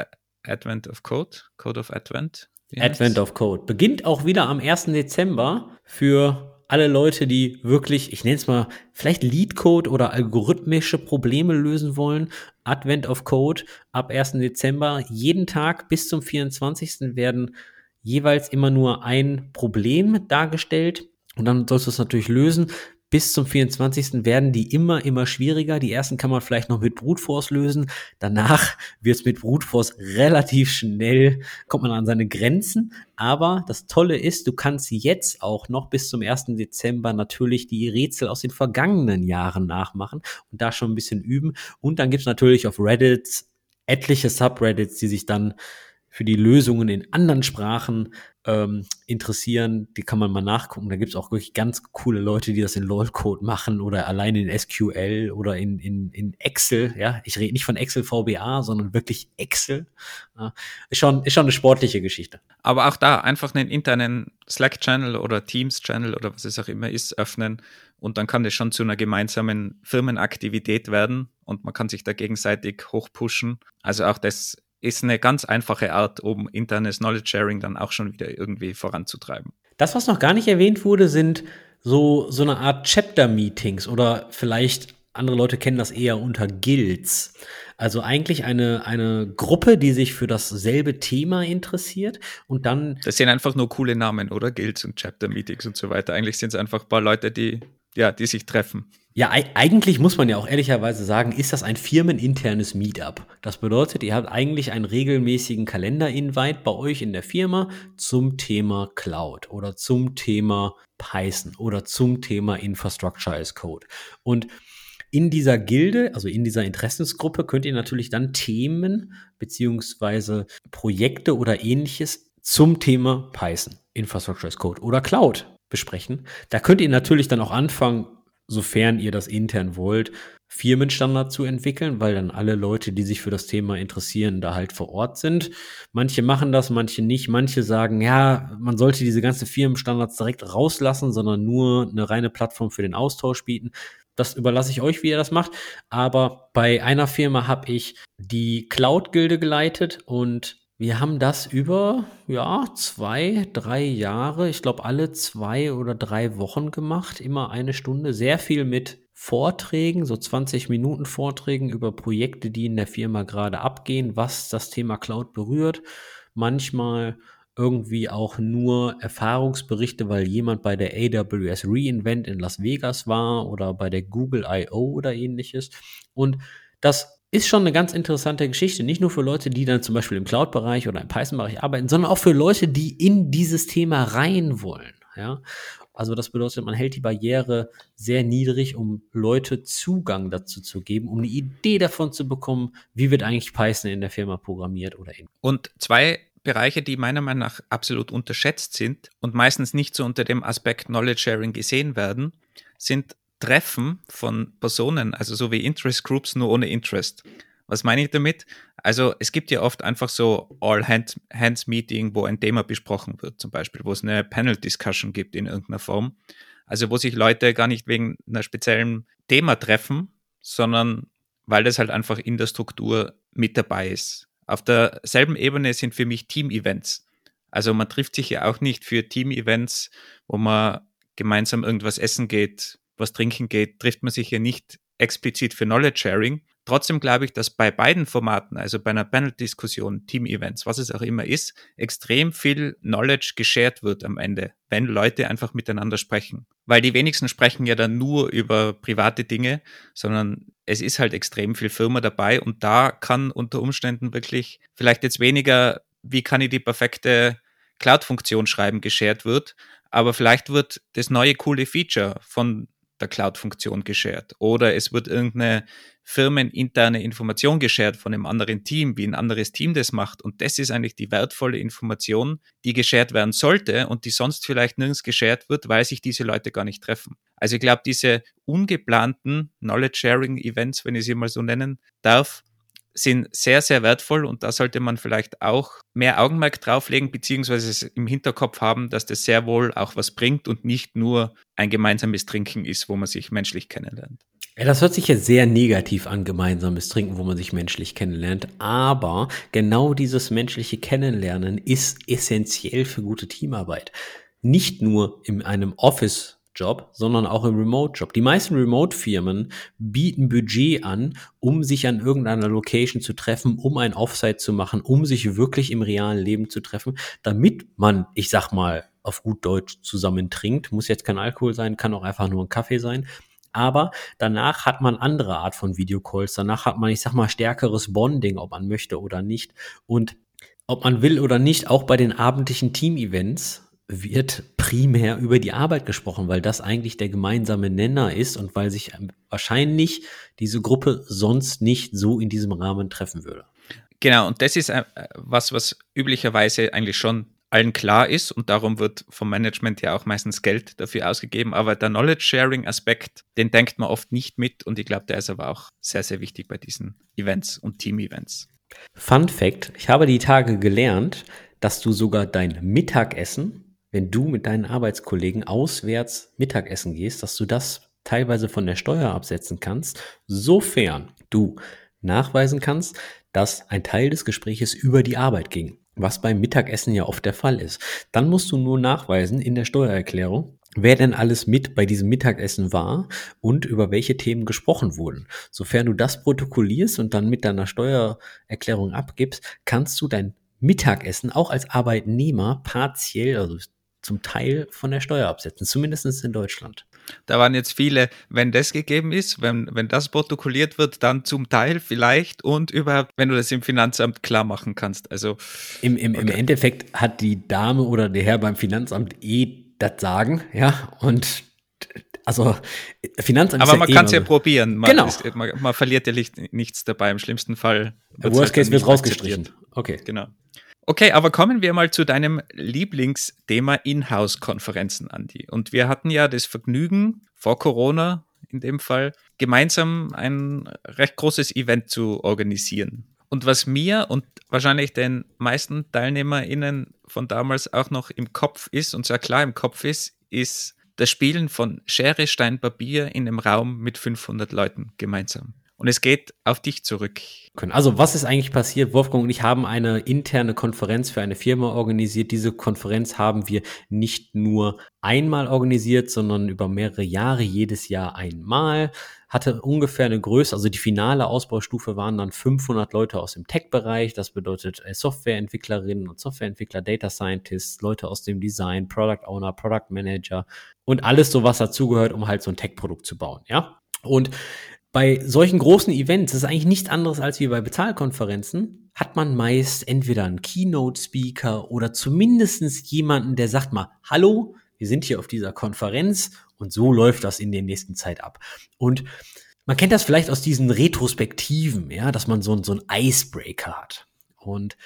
Advent of Code, Code of Advent. Advent of Code. Beginnt auch wieder am 1. Dezember für alle Leute, die wirklich, ich nenne es mal, vielleicht Lead-Code oder algorithmische Probleme lösen wollen. Advent of Code ab 1. Dezember. Jeden Tag bis zum 24. werden jeweils immer nur ein Problem dargestellt. Und dann sollst du es natürlich lösen bis zum 24. werden die immer, immer schwieriger. Die ersten kann man vielleicht noch mit Brute Force lösen. Danach wird es mit Brute Force relativ schnell, kommt man an seine Grenzen. Aber das Tolle ist, du kannst jetzt auch noch bis zum 1. Dezember natürlich die Rätsel aus den vergangenen Jahren nachmachen und da schon ein bisschen üben. Und dann gibt's natürlich auf Reddit etliche Subreddits, die sich dann für die Lösungen in anderen Sprachen ähm, interessieren, die kann man mal nachgucken. Da gibt es auch wirklich ganz coole Leute, die das in LOL-Code machen oder allein in SQL oder in, in, in Excel. Ja, ich rede nicht von Excel VBA, sondern wirklich Excel. Ja, ist, schon, ist schon eine sportliche Geschichte. Aber auch da einfach einen internen Slack-Channel oder Teams-Channel oder was es auch immer ist, öffnen und dann kann das schon zu einer gemeinsamen Firmenaktivität werden und man kann sich da gegenseitig hochpushen. Also auch das ist eine ganz einfache Art, um internes Knowledge Sharing dann auch schon wieder irgendwie voranzutreiben. Das, was noch gar nicht erwähnt wurde, sind so, so eine Art Chapter-Meetings oder vielleicht andere Leute kennen das eher unter Guilds. Also eigentlich eine, eine Gruppe, die sich für dasselbe Thema interessiert und dann. Das sind einfach nur coole Namen, oder? Guilds und Chapter-Meetings und so weiter. Eigentlich sind es einfach ein paar Leute, die, ja, die sich treffen. Ja, eigentlich muss man ja auch ehrlicherweise sagen, ist das ein firmeninternes Meetup. Das bedeutet, ihr habt eigentlich einen regelmäßigen Kalender-Invite bei euch in der Firma zum Thema Cloud oder zum Thema Python oder zum Thema Infrastructure as Code. Und in dieser Gilde, also in dieser Interessensgruppe, könnt ihr natürlich dann Themen beziehungsweise Projekte oder ähnliches zum Thema Python, Infrastructure as Code oder Cloud besprechen. Da könnt ihr natürlich dann auch anfangen, sofern ihr das intern wollt, Firmenstandard zu entwickeln, weil dann alle Leute, die sich für das Thema interessieren, da halt vor Ort sind. Manche machen das, manche nicht. Manche sagen, ja, man sollte diese ganzen Firmenstandards direkt rauslassen, sondern nur eine reine Plattform für den Austausch bieten. Das überlasse ich euch, wie ihr das macht. Aber bei einer Firma habe ich die Cloud-Gilde geleitet und wir haben das über, ja, zwei, drei Jahre, ich glaube alle zwei oder drei Wochen gemacht, immer eine Stunde, sehr viel mit Vorträgen, so 20 Minuten Vorträgen über Projekte, die in der Firma gerade abgehen, was das Thema Cloud berührt. Manchmal irgendwie auch nur Erfahrungsberichte, weil jemand bei der AWS Reinvent in Las Vegas war oder bei der Google I.O. oder ähnliches. Und das ist schon eine ganz interessante Geschichte. Nicht nur für Leute, die dann zum Beispiel im Cloud-Bereich oder im Python-Bereich arbeiten, sondern auch für Leute, die in dieses Thema rein wollen. Ja, also das bedeutet, man hält die Barriere sehr niedrig, um Leute Zugang dazu zu geben, um eine Idee davon zu bekommen, wie wird eigentlich Python in der Firma programmiert oder eben. Und zwei Bereiche, die meiner Meinung nach absolut unterschätzt sind und meistens nicht so unter dem Aspekt Knowledge Sharing gesehen werden, sind Treffen von Personen, also so wie Interest Groups, nur ohne Interest. Was meine ich damit? Also es gibt ja oft einfach so All-Hands-Meeting, wo ein Thema besprochen wird, zum Beispiel, wo es eine Panel-Discussion gibt in irgendeiner Form. Also wo sich Leute gar nicht wegen einer speziellen Thema treffen, sondern weil das halt einfach in der Struktur mit dabei ist. Auf derselben Ebene sind für mich Team-Events. Also man trifft sich ja auch nicht für Team-Events, wo man gemeinsam irgendwas essen geht, was trinken geht, trifft man sich ja nicht explizit für Knowledge Sharing, Trotzdem glaube ich, dass bei beiden Formaten, also bei einer Panel-Diskussion, Team-Events, was es auch immer ist, extrem viel Knowledge geshared wird am Ende, wenn Leute einfach miteinander sprechen. Weil die wenigsten sprechen ja dann nur über private Dinge, sondern es ist halt extrem viel Firma dabei und da kann unter Umständen wirklich vielleicht jetzt weniger, wie kann ich die perfekte Cloud-Funktion schreiben, geshared wird, aber vielleicht wird das neue coole Feature von der Cloud-Funktion geshared. Oder es wird irgendeine firmeninterne Information geshared von einem anderen Team, wie ein anderes Team das macht. Und das ist eigentlich die wertvolle Information, die geshared werden sollte und die sonst vielleicht nirgends geshared wird, weil sich diese Leute gar nicht treffen. Also ich glaube, diese ungeplanten Knowledge-Sharing-Events, wenn ich sie mal so nennen darf, sind sehr, sehr wertvoll und da sollte man vielleicht auch mehr Augenmerk drauflegen, beziehungsweise im Hinterkopf haben, dass das sehr wohl auch was bringt und nicht nur ein gemeinsames Trinken ist, wo man sich menschlich kennenlernt. Ja, das hört sich ja sehr negativ an, gemeinsames Trinken, wo man sich menschlich kennenlernt. Aber genau dieses menschliche Kennenlernen ist essentiell für gute Teamarbeit. Nicht nur in einem Office Job, sondern auch im Remote-Job. Die meisten Remote-Firmen bieten Budget an, um sich an irgendeiner Location zu treffen, um ein Offsite zu machen, um sich wirklich im realen Leben zu treffen, damit man, ich sag mal, auf gut Deutsch zusammen trinkt. Muss jetzt kein Alkohol sein, kann auch einfach nur ein Kaffee sein. Aber danach hat man andere Art von Videocalls. Danach hat man, ich sag mal, stärkeres Bonding, ob man möchte oder nicht. Und ob man will oder nicht, auch bei den abendlichen Team-Events wird primär über die Arbeit gesprochen, weil das eigentlich der gemeinsame Nenner ist und weil sich wahrscheinlich diese Gruppe sonst nicht so in diesem Rahmen treffen würde. Genau, und das ist äh, was, was üblicherweise eigentlich schon allen klar ist und darum wird vom Management ja auch meistens Geld dafür ausgegeben. Aber der Knowledge-Sharing-Aspekt, den denkt man oft nicht mit und ich glaube, der ist aber auch sehr, sehr wichtig bei diesen Events und Team-Events. Fun Fact: Ich habe die Tage gelernt, dass du sogar dein Mittagessen wenn du mit deinen Arbeitskollegen auswärts Mittagessen gehst, dass du das teilweise von der Steuer absetzen kannst, sofern du nachweisen kannst, dass ein Teil des Gespräches über die Arbeit ging, was beim Mittagessen ja oft der Fall ist. Dann musst du nur nachweisen in der Steuererklärung, wer denn alles mit bei diesem Mittagessen war und über welche Themen gesprochen wurden. Sofern du das protokollierst und dann mit deiner Steuererklärung abgibst, kannst du dein Mittagessen auch als Arbeitnehmer partiell, also zum Teil von der Steuer absetzen, zumindest in Deutschland. Da waren jetzt viele, wenn das gegeben ist, wenn, wenn das protokolliert wird, dann zum Teil vielleicht und überhaupt, wenn du das im Finanzamt klar machen kannst. Also im, im, okay. im Endeffekt hat die Dame oder der Herr beim Finanzamt eh das Sagen, ja, und also Finanzamt Aber man ja kann es ja probieren. Man, genau. Ist, man, man, verliert ja nichts dabei. Im schlimmsten Fall. Worst halt Case wird rausgestrichen. Okay. Genau. Okay, aber kommen wir mal zu deinem Lieblingsthema Inhouse-Konferenzen, Andi. Und wir hatten ja das Vergnügen, vor Corona in dem Fall, gemeinsam ein recht großes Event zu organisieren. Und was mir und wahrscheinlich den meisten TeilnehmerInnen von damals auch noch im Kopf ist und sehr klar im Kopf ist, ist das Spielen von Schere, Stein, Papier in einem Raum mit 500 Leuten gemeinsam. Und es geht auf dich zurück. Also was ist eigentlich passiert? Wolfgang und ich haben eine interne Konferenz für eine Firma organisiert. Diese Konferenz haben wir nicht nur einmal organisiert, sondern über mehrere Jahre, jedes Jahr einmal. Hatte ungefähr eine Größe, also die finale Ausbaustufe waren dann 500 Leute aus dem Tech-Bereich. Das bedeutet äh, Softwareentwicklerinnen und Softwareentwickler, Data Scientists, Leute aus dem Design, Product Owner, Product Manager und alles so, was dazugehört, um halt so ein Tech-Produkt zu bauen, ja. Und bei solchen großen Events, das ist eigentlich nichts anderes als wie bei Bezahlkonferenzen, hat man meist entweder einen Keynote-Speaker oder zumindestens jemanden, der sagt mal, hallo, wir sind hier auf dieser Konferenz und so läuft das in der nächsten Zeit ab. Und man kennt das vielleicht aus diesen Retrospektiven, ja, dass man so, so einen Icebreaker hat. Und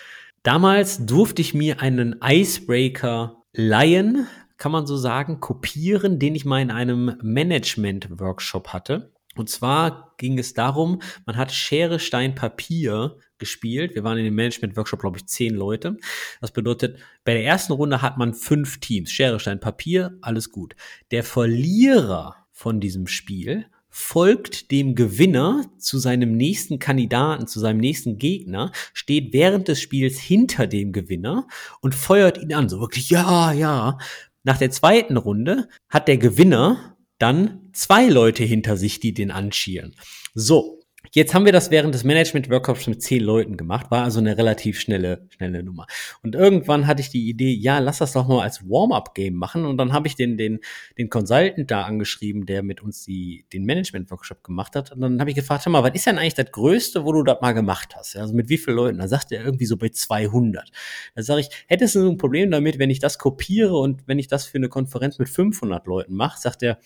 damals durfte ich mir einen Icebreaker leihen, kann man so sagen, kopieren, den ich mal in einem Management-Workshop hatte. Und zwar ging es darum, man hat Schere, Stein, Papier gespielt. Wir waren in dem Management-Workshop, glaube ich, zehn Leute. Das bedeutet, bei der ersten Runde hat man fünf Teams. Schere, Stein, Papier, alles gut. Der Verlierer von diesem Spiel folgt dem Gewinner zu seinem nächsten Kandidaten, zu seinem nächsten Gegner, steht während des Spiels hinter dem Gewinner und feuert ihn an. So wirklich, ja, ja. Nach der zweiten Runde hat der Gewinner dann zwei Leute hinter sich, die den anschieren. So, Jetzt haben wir das während des Management-Workshops mit zehn Leuten gemacht, war also eine relativ schnelle, schnelle Nummer. Und irgendwann hatte ich die Idee, ja, lass das doch mal als Warm-up-Game machen. Und dann habe ich den, den, den Consultant da angeschrieben, der mit uns die, den Management-Workshop gemacht hat. Und dann habe ich gefragt, hör mal, was ist denn eigentlich das Größte, wo du das mal gemacht hast? Also mit wie vielen Leuten? Da sagt er irgendwie so bei 200. Da sage ich, hättest du ein Problem damit, wenn ich das kopiere und wenn ich das für eine Konferenz mit 500 Leuten mache? Sagt er,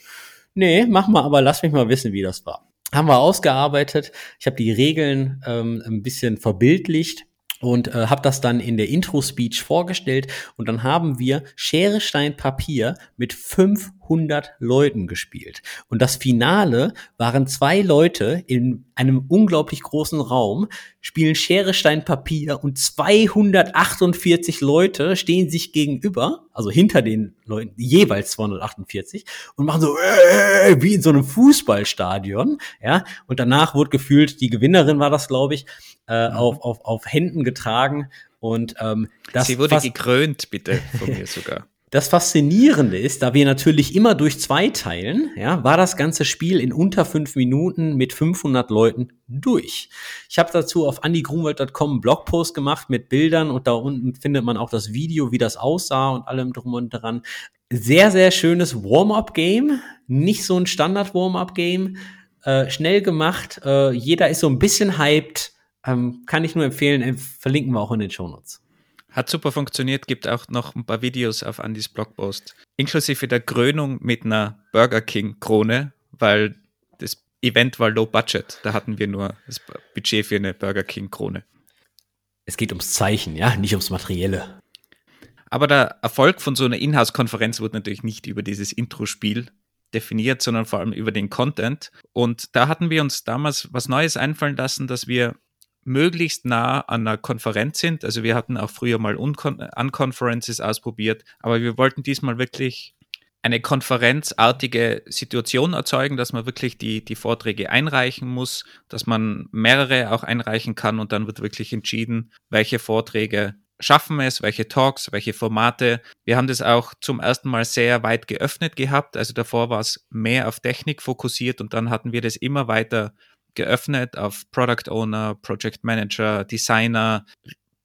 nee, mach mal, aber lass mich mal wissen, wie das war haben wir ausgearbeitet. Ich habe die Regeln ähm, ein bisschen verbildlicht und äh, habe das dann in der Intro-Speech vorgestellt und dann haben wir Schere, Stein, Papier mit 500 Leuten gespielt. Und das Finale waren zwei Leute in einem unglaublich großen Raum, spielen Schere, Stein, Papier und 248 Leute stehen sich gegenüber, also hinter den Leuten, jeweils 248 und machen so äh, wie in so einem Fußballstadion, ja, und danach wurde gefühlt, die Gewinnerin war das, glaube ich, äh, mhm. auf, auf, auf Händen getragen und ähm, das Sie wurde gekrönt, bitte, von mir sogar. Das Faszinierende ist, da wir natürlich immer durch zwei teilen, ja, war das ganze Spiel in unter fünf Minuten mit 500 Leuten durch. Ich habe dazu auf andigrunwald.com einen Blogpost gemacht mit Bildern und da unten findet man auch das Video, wie das aussah und allem drum und dran. Sehr, sehr schönes Warm-up-Game, nicht so ein Standard-Warm-up-Game, äh, schnell gemacht. Äh, jeder ist so ein bisschen hyped, ähm, kann ich nur empfehlen, äh, verlinken wir auch in den Shownotes. Hat super funktioniert, gibt auch noch ein paar Videos auf Andys Blogpost. Inklusive der Krönung mit einer Burger King-Krone, weil das Event war low budget. Da hatten wir nur das Budget für eine Burger King-Krone. Es geht ums Zeichen, ja, nicht ums Materielle. Aber der Erfolg von so einer Inhouse-Konferenz wird natürlich nicht über dieses Intro-Spiel definiert, sondern vor allem über den Content. Und da hatten wir uns damals was Neues einfallen lassen, dass wir möglichst nah an einer Konferenz sind. Also wir hatten auch früher mal Unconferences ausprobiert, aber wir wollten diesmal wirklich eine konferenzartige Situation erzeugen, dass man wirklich die, die Vorträge einreichen muss, dass man mehrere auch einreichen kann und dann wird wirklich entschieden, welche Vorträge schaffen es, welche Talks, welche Formate. Wir haben das auch zum ersten Mal sehr weit geöffnet gehabt. Also davor war es mehr auf Technik fokussiert und dann hatten wir das immer weiter geöffnet auf Product Owner, Project Manager, Designer,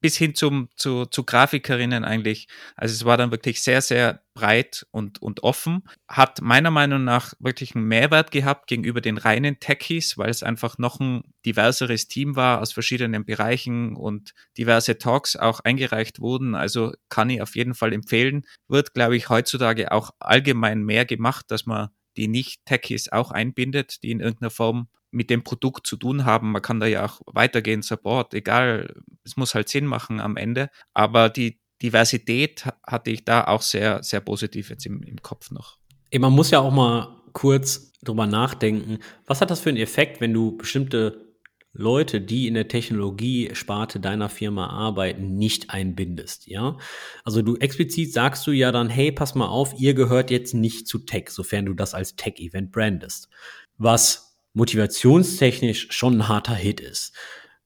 bis hin zum, zu, zu Grafikerinnen eigentlich. Also es war dann wirklich sehr, sehr breit und, und offen. Hat meiner Meinung nach wirklich einen Mehrwert gehabt gegenüber den reinen Techies, weil es einfach noch ein diverseres Team war aus verschiedenen Bereichen und diverse Talks auch eingereicht wurden. Also kann ich auf jeden Fall empfehlen. Wird, glaube ich, heutzutage auch allgemein mehr gemacht, dass man die Nicht-Techies auch einbindet, die in irgendeiner Form mit dem Produkt zu tun haben. Man kann da ja auch weitergehen, Support, egal, es muss halt Sinn machen am Ende. Aber die Diversität hatte ich da auch sehr, sehr positiv jetzt im, im Kopf noch. Man muss ja auch mal kurz drüber nachdenken, was hat das für einen Effekt, wenn du bestimmte Leute, die in der Technologiesparte deiner Firma arbeiten, nicht einbindest, ja? Also du explizit sagst du ja dann, hey, pass mal auf, ihr gehört jetzt nicht zu Tech, sofern du das als Tech-Event brandest. Was motivationstechnisch schon ein harter Hit ist.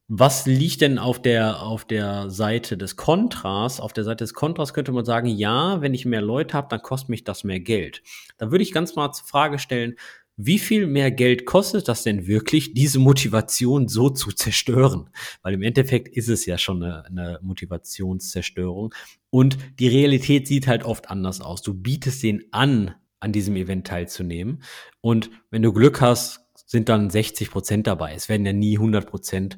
Was liegt denn auf der, auf der Seite des Kontras? Auf der Seite des Kontras könnte man sagen, ja, wenn ich mehr Leute habe, dann kostet mich das mehr Geld. Da würde ich ganz mal zur Frage stellen, wie viel mehr Geld kostet das denn wirklich, diese Motivation so zu zerstören? Weil im Endeffekt ist es ja schon eine, eine Motivationszerstörung. Und die Realität sieht halt oft anders aus. Du bietest den an, an diesem Event teilzunehmen. Und wenn du Glück hast, sind dann 60 Prozent dabei. Es werden ja nie 100 Prozent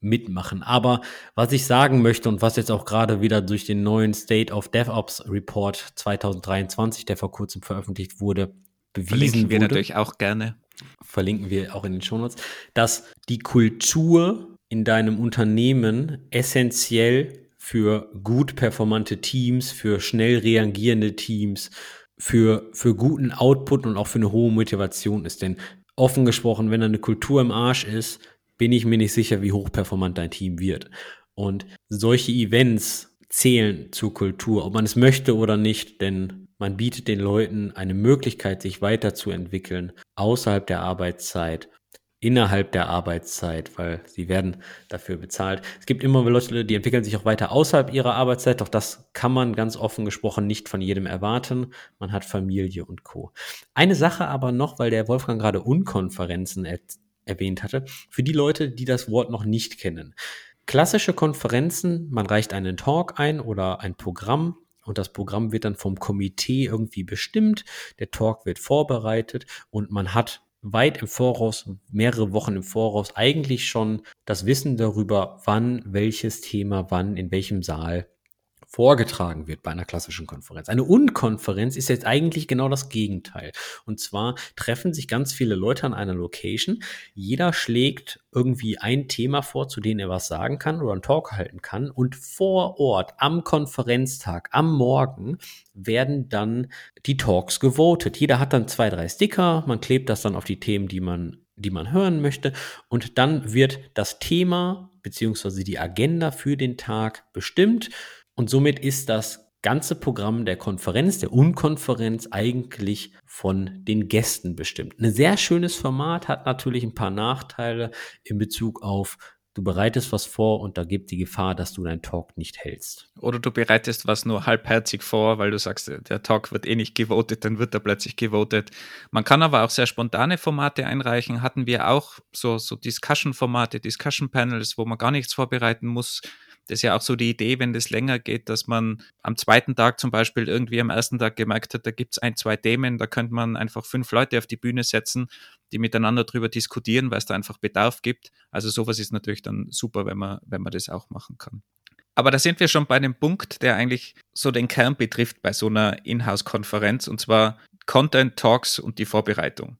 mitmachen. Aber was ich sagen möchte und was jetzt auch gerade wieder durch den neuen State of DevOps Report 2023, der vor kurzem veröffentlicht wurde, bewiesen Verlinken wir natürlich auch gerne. Verlinken wir auch in den Shownotes, dass die Kultur in deinem Unternehmen essentiell für gut performante Teams, für schnell reagierende Teams, für, für guten Output und auch für eine hohe Motivation ist. Denn offen gesprochen, wenn da eine Kultur im Arsch ist, bin ich mir nicht sicher, wie hochperformant dein Team wird. Und solche Events zählen zur Kultur, ob man es möchte oder nicht, denn man bietet den Leuten eine Möglichkeit, sich weiterzuentwickeln außerhalb der Arbeitszeit, innerhalb der Arbeitszeit, weil sie werden dafür bezahlt. Es gibt immer Leute, die entwickeln sich auch weiter außerhalb ihrer Arbeitszeit, doch das kann man ganz offen gesprochen nicht von jedem erwarten. Man hat Familie und Co. Eine Sache aber noch, weil der Wolfgang gerade Unkonferenzen er erwähnt hatte, für die Leute, die das Wort noch nicht kennen. Klassische Konferenzen, man reicht einen Talk ein oder ein Programm und das Programm wird dann vom Komitee irgendwie bestimmt, der Talk wird vorbereitet und man hat weit im Voraus, mehrere Wochen im Voraus eigentlich schon das Wissen darüber, wann welches Thema wann in welchem Saal vorgetragen wird bei einer klassischen Konferenz. Eine Unkonferenz ist jetzt eigentlich genau das Gegenteil. Und zwar treffen sich ganz viele Leute an einer Location. Jeder schlägt irgendwie ein Thema vor, zu dem er was sagen kann oder einen Talk halten kann. Und vor Ort am Konferenztag, am Morgen, werden dann die Talks gewotet. Jeder hat dann zwei, drei Sticker. Man klebt das dann auf die Themen, die man die man hören möchte. Und dann wird das Thema beziehungsweise die Agenda für den Tag bestimmt. Und somit ist das ganze Programm der Konferenz, der Unkonferenz eigentlich von den Gästen bestimmt. Ein sehr schönes Format hat natürlich ein paar Nachteile in Bezug auf du bereitest was vor und da gibt die Gefahr, dass du deinen Talk nicht hältst. Oder du bereitest was nur halbherzig vor, weil du sagst, der Talk wird eh nicht gewotet, dann wird er plötzlich gewotet. Man kann aber auch sehr spontane Formate einreichen. Hatten wir auch so, so Discussion-Formate, Discussion-Panels, wo man gar nichts vorbereiten muss das ist ja auch so die Idee, wenn das länger geht, dass man am zweiten Tag zum Beispiel irgendwie am ersten Tag gemerkt hat, da gibt es ein, zwei Themen, da könnte man einfach fünf Leute auf die Bühne setzen, die miteinander drüber diskutieren, weil es da einfach Bedarf gibt. Also sowas ist natürlich dann super, wenn man, wenn man das auch machen kann. Aber da sind wir schon bei einem Punkt, der eigentlich so den Kern betrifft bei so einer Inhouse-Konferenz, und zwar Content, Talks und die Vorbereitung.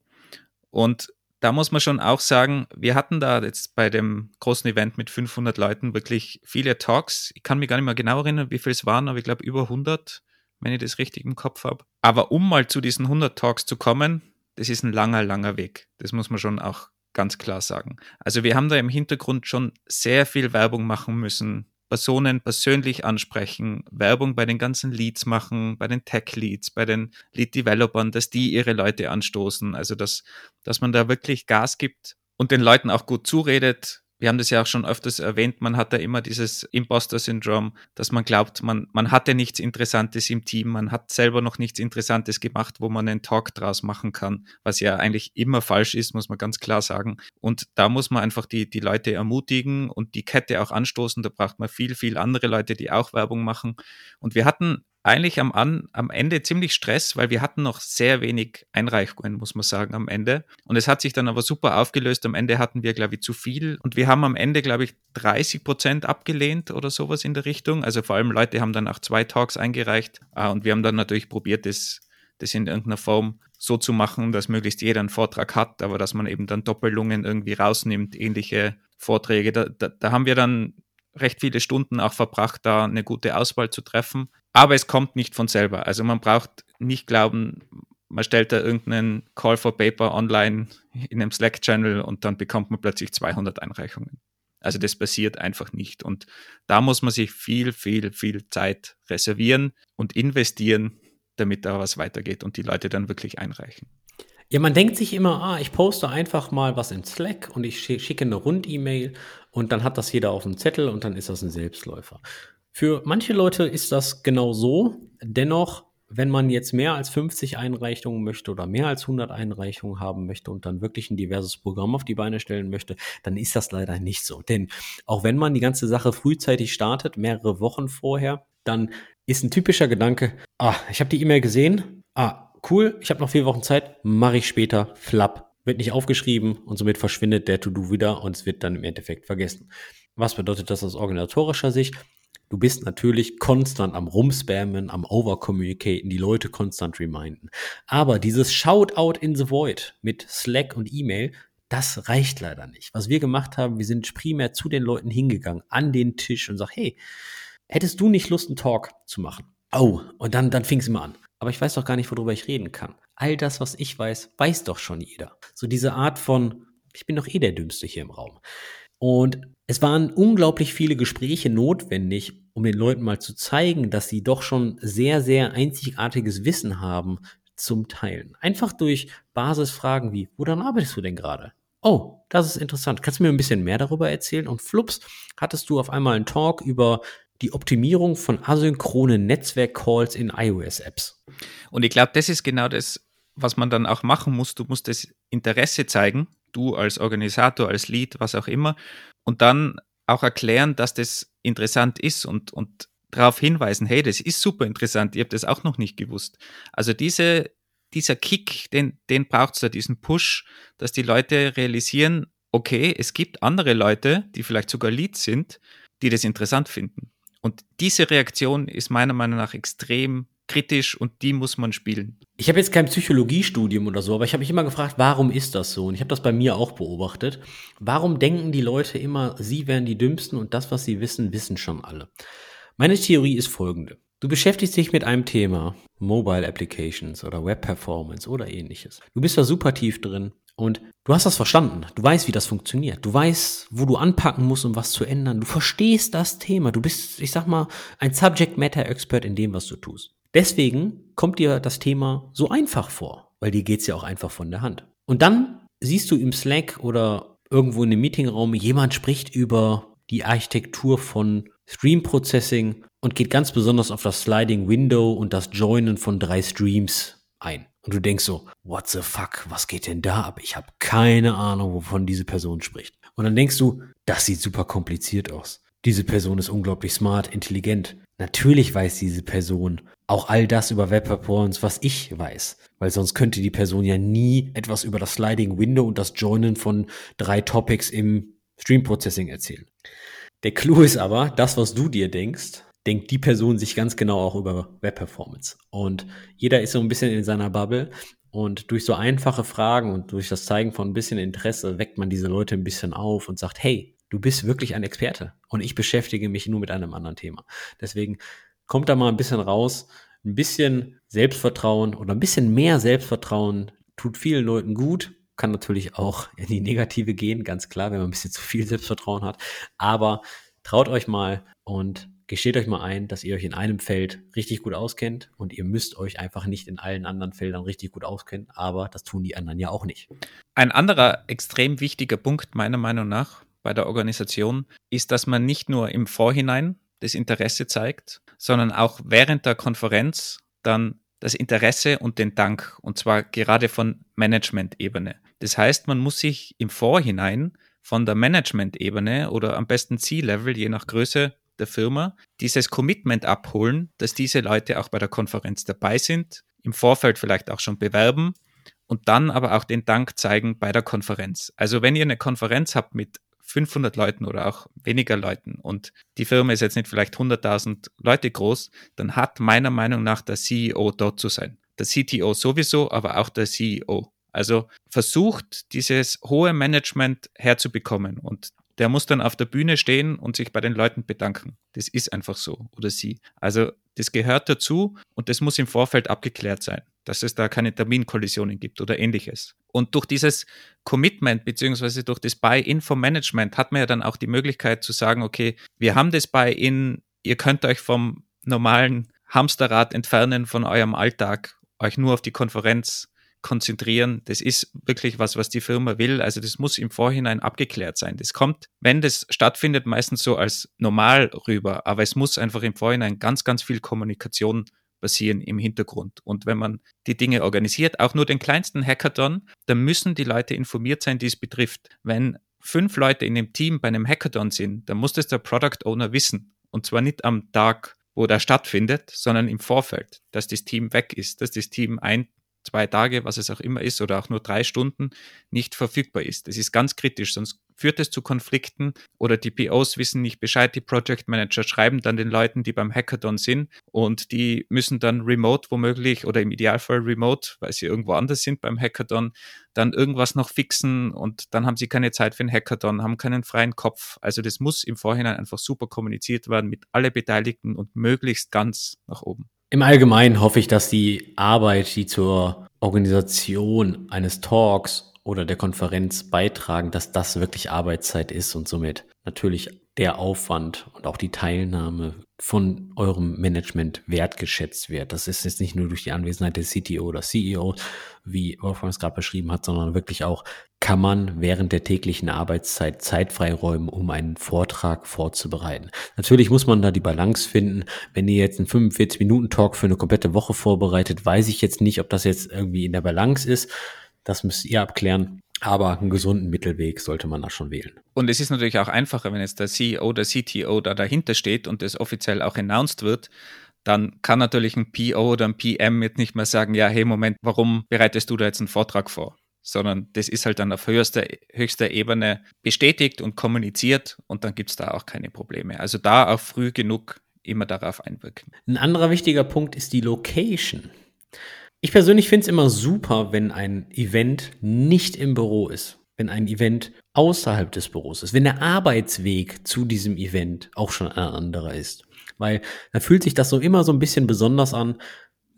Und da muss man schon auch sagen, wir hatten da jetzt bei dem großen Event mit 500 Leuten wirklich viele Talks. Ich kann mich gar nicht mehr genau erinnern, wie viel es waren, aber ich glaube über 100, wenn ich das richtig im Kopf habe. Aber um mal zu diesen 100 Talks zu kommen, das ist ein langer, langer Weg. Das muss man schon auch ganz klar sagen. Also wir haben da im Hintergrund schon sehr viel Werbung machen müssen Personen persönlich ansprechen, Werbung bei den ganzen Leads machen, bei den Tech-Leads, bei den Lead-Developern, dass die ihre Leute anstoßen. Also, dass, dass man da wirklich Gas gibt und den Leuten auch gut zuredet, wir haben das ja auch schon öfters erwähnt, man hat da immer dieses Imposter-Syndrom, dass man glaubt, man, man hatte nichts Interessantes im Team, man hat selber noch nichts Interessantes gemacht, wo man einen Talk draus machen kann, was ja eigentlich immer falsch ist, muss man ganz klar sagen. Und da muss man einfach die, die Leute ermutigen und die Kette auch anstoßen. Da braucht man viel, viel andere Leute, die auch Werbung machen. Und wir hatten eigentlich am, an, am Ende ziemlich Stress, weil wir hatten noch sehr wenig Einreichungen, muss man sagen, am Ende. Und es hat sich dann aber super aufgelöst. Am Ende hatten wir, glaube ich, zu viel. Und wir haben am Ende, glaube ich, 30 Prozent abgelehnt oder sowas in der Richtung. Also vor allem Leute haben dann auch zwei Talks eingereicht. Ah, und wir haben dann natürlich probiert, das, das in irgendeiner Form so zu machen, dass möglichst jeder einen Vortrag hat, aber dass man eben dann Doppelungen irgendwie rausnimmt, ähnliche Vorträge. Da, da, da haben wir dann recht viele Stunden auch verbracht, da eine gute Auswahl zu treffen. Aber es kommt nicht von selber. Also man braucht nicht glauben, man stellt da irgendeinen Call for Paper online in einem Slack-Channel und dann bekommt man plötzlich 200 Einreichungen. Also das passiert einfach nicht. Und da muss man sich viel, viel, viel Zeit reservieren und investieren, damit da was weitergeht und die Leute dann wirklich einreichen. Ja, man denkt sich immer, ah, ich poste einfach mal was in Slack und ich schicke eine Rund-E-Mail und dann hat das jeder auf dem Zettel und dann ist das ein Selbstläufer. Für manche Leute ist das genau so. Dennoch wenn man jetzt mehr als 50 Einreichungen möchte oder mehr als 100 Einreichungen haben möchte und dann wirklich ein diverses Programm auf die Beine stellen möchte, dann ist das leider nicht so. Denn auch wenn man die ganze Sache frühzeitig startet, mehrere Wochen vorher, dann ist ein typischer Gedanke, ah, ich habe die E-Mail gesehen, ah, cool, ich habe noch vier Wochen Zeit, mache ich später, flapp, wird nicht aufgeschrieben und somit verschwindet der To-Do wieder und es wird dann im Endeffekt vergessen. Was bedeutet das aus organisatorischer Sicht? Du bist natürlich konstant am Rumspammen, am Overcommunicaten, die Leute konstant reminden. Aber dieses Shoutout in the Void mit Slack und E-Mail, das reicht leider nicht. Was wir gemacht haben, wir sind primär zu den Leuten hingegangen, an den Tisch und sagen, hey, hättest du nicht Lust, einen Talk zu machen? Oh, und dann, dann fing es immer an. Aber ich weiß doch gar nicht, worüber ich reden kann. All das, was ich weiß, weiß doch schon jeder. So diese Art von, ich bin doch eh der Dümmste hier im Raum. Und es waren unglaublich viele Gespräche notwendig, um den Leuten mal zu zeigen, dass sie doch schon sehr, sehr einzigartiges Wissen haben zum Teilen. Einfach durch Basisfragen wie, woran arbeitest du denn gerade? Oh, das ist interessant. Kannst du mir ein bisschen mehr darüber erzählen? Und flups, hattest du auf einmal einen Talk über die Optimierung von asynchronen Netzwerk-Calls in iOS-Apps. Und ich glaube, das ist genau das, was man dann auch machen muss. Du musst das Interesse zeigen du als Organisator, als Lead, was auch immer, und dann auch erklären, dass das interessant ist und, und darauf hinweisen, hey, das ist super interessant, ihr habt das auch noch nicht gewusst. Also diese, dieser Kick, den, den braucht es da, diesen Push, dass die Leute realisieren, okay, es gibt andere Leute, die vielleicht sogar Leads sind, die das interessant finden. Und diese Reaktion ist meiner Meinung nach extrem kritisch und die muss man spielen. Ich habe jetzt kein Psychologiestudium oder so, aber ich habe mich immer gefragt, warum ist das so? Und ich habe das bei mir auch beobachtet. Warum denken die Leute immer, sie wären die Dümmsten und das, was sie wissen, wissen schon alle? Meine Theorie ist folgende. Du beschäftigst dich mit einem Thema, Mobile Applications oder Web Performance oder ähnliches. Du bist da super tief drin und du hast das verstanden. Du weißt, wie das funktioniert. Du weißt, wo du anpacken musst, um was zu ändern. Du verstehst das Thema. Du bist, ich sag mal, ein Subject Matter Expert in dem, was du tust. Deswegen kommt dir das Thema so einfach vor, weil dir geht's ja auch einfach von der Hand. Und dann siehst du im Slack oder irgendwo in einem Meetingraum, jemand spricht über die Architektur von Stream Processing und geht ganz besonders auf das Sliding Window und das Joinen von drei Streams ein. Und du denkst so, what the fuck, was geht denn da ab? Ich habe keine Ahnung, wovon diese Person spricht. Und dann denkst du, das sieht super kompliziert aus. Diese Person ist unglaublich smart, intelligent. Natürlich weiß diese Person auch all das über Web Performance, was ich weiß. Weil sonst könnte die Person ja nie etwas über das Sliding Window und das Joinen von drei Topics im Stream Processing erzählen. Der Clou ist aber, das, was du dir denkst, denkt die Person sich ganz genau auch über Web Performance. Und jeder ist so ein bisschen in seiner Bubble. Und durch so einfache Fragen und durch das Zeigen von ein bisschen Interesse weckt man diese Leute ein bisschen auf und sagt, hey, du bist wirklich ein Experte und ich beschäftige mich nur mit einem anderen Thema. Deswegen kommt da mal ein bisschen raus, ein bisschen Selbstvertrauen oder ein bisschen mehr Selbstvertrauen tut vielen Leuten gut, kann natürlich auch in die Negative gehen, ganz klar, wenn man ein bisschen zu viel Selbstvertrauen hat. Aber traut euch mal und gesteht euch mal ein, dass ihr euch in einem Feld richtig gut auskennt und ihr müsst euch einfach nicht in allen anderen Feldern richtig gut auskennen, aber das tun die anderen ja auch nicht. Ein anderer extrem wichtiger Punkt meiner Meinung nach bei der Organisation ist, dass man nicht nur im Vorhinein das Interesse zeigt, sondern auch während der Konferenz dann das Interesse und den Dank, und zwar gerade von Management-Ebene. Das heißt, man muss sich im Vorhinein von der Management-Ebene oder am besten C-Level, je nach Größe der Firma, dieses Commitment abholen, dass diese Leute auch bei der Konferenz dabei sind, im Vorfeld vielleicht auch schon bewerben und dann aber auch den Dank zeigen bei der Konferenz. Also wenn ihr eine Konferenz habt mit 500 Leuten oder auch weniger Leuten und die Firma ist jetzt nicht vielleicht 100.000 Leute groß, dann hat meiner Meinung nach der CEO dort zu sein. Der CTO sowieso, aber auch der CEO. Also versucht, dieses hohe Management herzubekommen und der muss dann auf der Bühne stehen und sich bei den Leuten bedanken. Das ist einfach so oder sie. Also das gehört dazu und das muss im Vorfeld abgeklärt sein. dass es da keine Terminkollisionen gibt oder ähnliches. Und durch dieses Commitment beziehungsweise durch das Buy-in vom Management hat man ja dann auch die Möglichkeit zu sagen, okay, wir haben das Buy-in, ihr könnt euch vom normalen Hamsterrad entfernen von eurem Alltag, euch nur auf die Konferenz konzentrieren. Das ist wirklich was, was die Firma will. Also das muss im Vorhinein abgeklärt sein. Das kommt, wenn das stattfindet, meistens so als normal rüber. Aber es muss einfach im Vorhinein ganz, ganz viel Kommunikation passieren im Hintergrund. Und wenn man die Dinge organisiert, auch nur den kleinsten Hackathon, dann müssen die Leute informiert sein, die es betrifft. Wenn fünf Leute in dem Team bei einem Hackathon sind, dann muss das der Product Owner wissen. Und zwar nicht am Tag, wo der stattfindet, sondern im Vorfeld, dass das Team weg ist, dass das Team ein, zwei Tage, was es auch immer ist, oder auch nur drei Stunden nicht verfügbar ist. Das ist ganz kritisch, sonst führt es zu Konflikten oder die POs wissen nicht Bescheid, die Project Manager schreiben dann den Leuten, die beim Hackathon sind und die müssen dann remote womöglich oder im Idealfall remote, weil sie irgendwo anders sind beim Hackathon, dann irgendwas noch fixen und dann haben sie keine Zeit für den Hackathon, haben keinen freien Kopf. Also das muss im Vorhinein einfach super kommuniziert werden mit alle Beteiligten und möglichst ganz nach oben. Im Allgemeinen hoffe ich, dass die Arbeit, die zur Organisation eines Talks oder der Konferenz beitragen, dass das wirklich Arbeitszeit ist und somit natürlich der Aufwand und auch die Teilnahme von eurem Management wertgeschätzt wird. Das ist jetzt nicht nur durch die Anwesenheit des CTO oder CEO, wie Wolfgang es gerade beschrieben hat, sondern wirklich auch, kann man während der täglichen Arbeitszeit Zeit freiräumen, um einen Vortrag vorzubereiten. Natürlich muss man da die Balance finden. Wenn ihr jetzt einen 45-Minuten-Talk für eine komplette Woche vorbereitet, weiß ich jetzt nicht, ob das jetzt irgendwie in der Balance ist. Das müsst ihr abklären. Aber einen gesunden Mittelweg sollte man da schon wählen. Und es ist natürlich auch einfacher, wenn jetzt der CEO oder CTO da dahinter steht und das offiziell auch announced wird, dann kann natürlich ein PO oder ein PM jetzt nicht mehr sagen, ja, hey, Moment, warum bereitest du da jetzt einen Vortrag vor? Sondern das ist halt dann auf höchster, höchster Ebene bestätigt und kommuniziert und dann gibt es da auch keine Probleme. Also da auch früh genug immer darauf einwirken. Ein anderer wichtiger Punkt ist die Location. Ich persönlich finde es immer super, wenn ein Event nicht im Büro ist, wenn ein Event außerhalb des Büros ist, wenn der Arbeitsweg zu diesem Event auch schon ein anderer ist. Weil da fühlt sich das so immer so ein bisschen besonders an.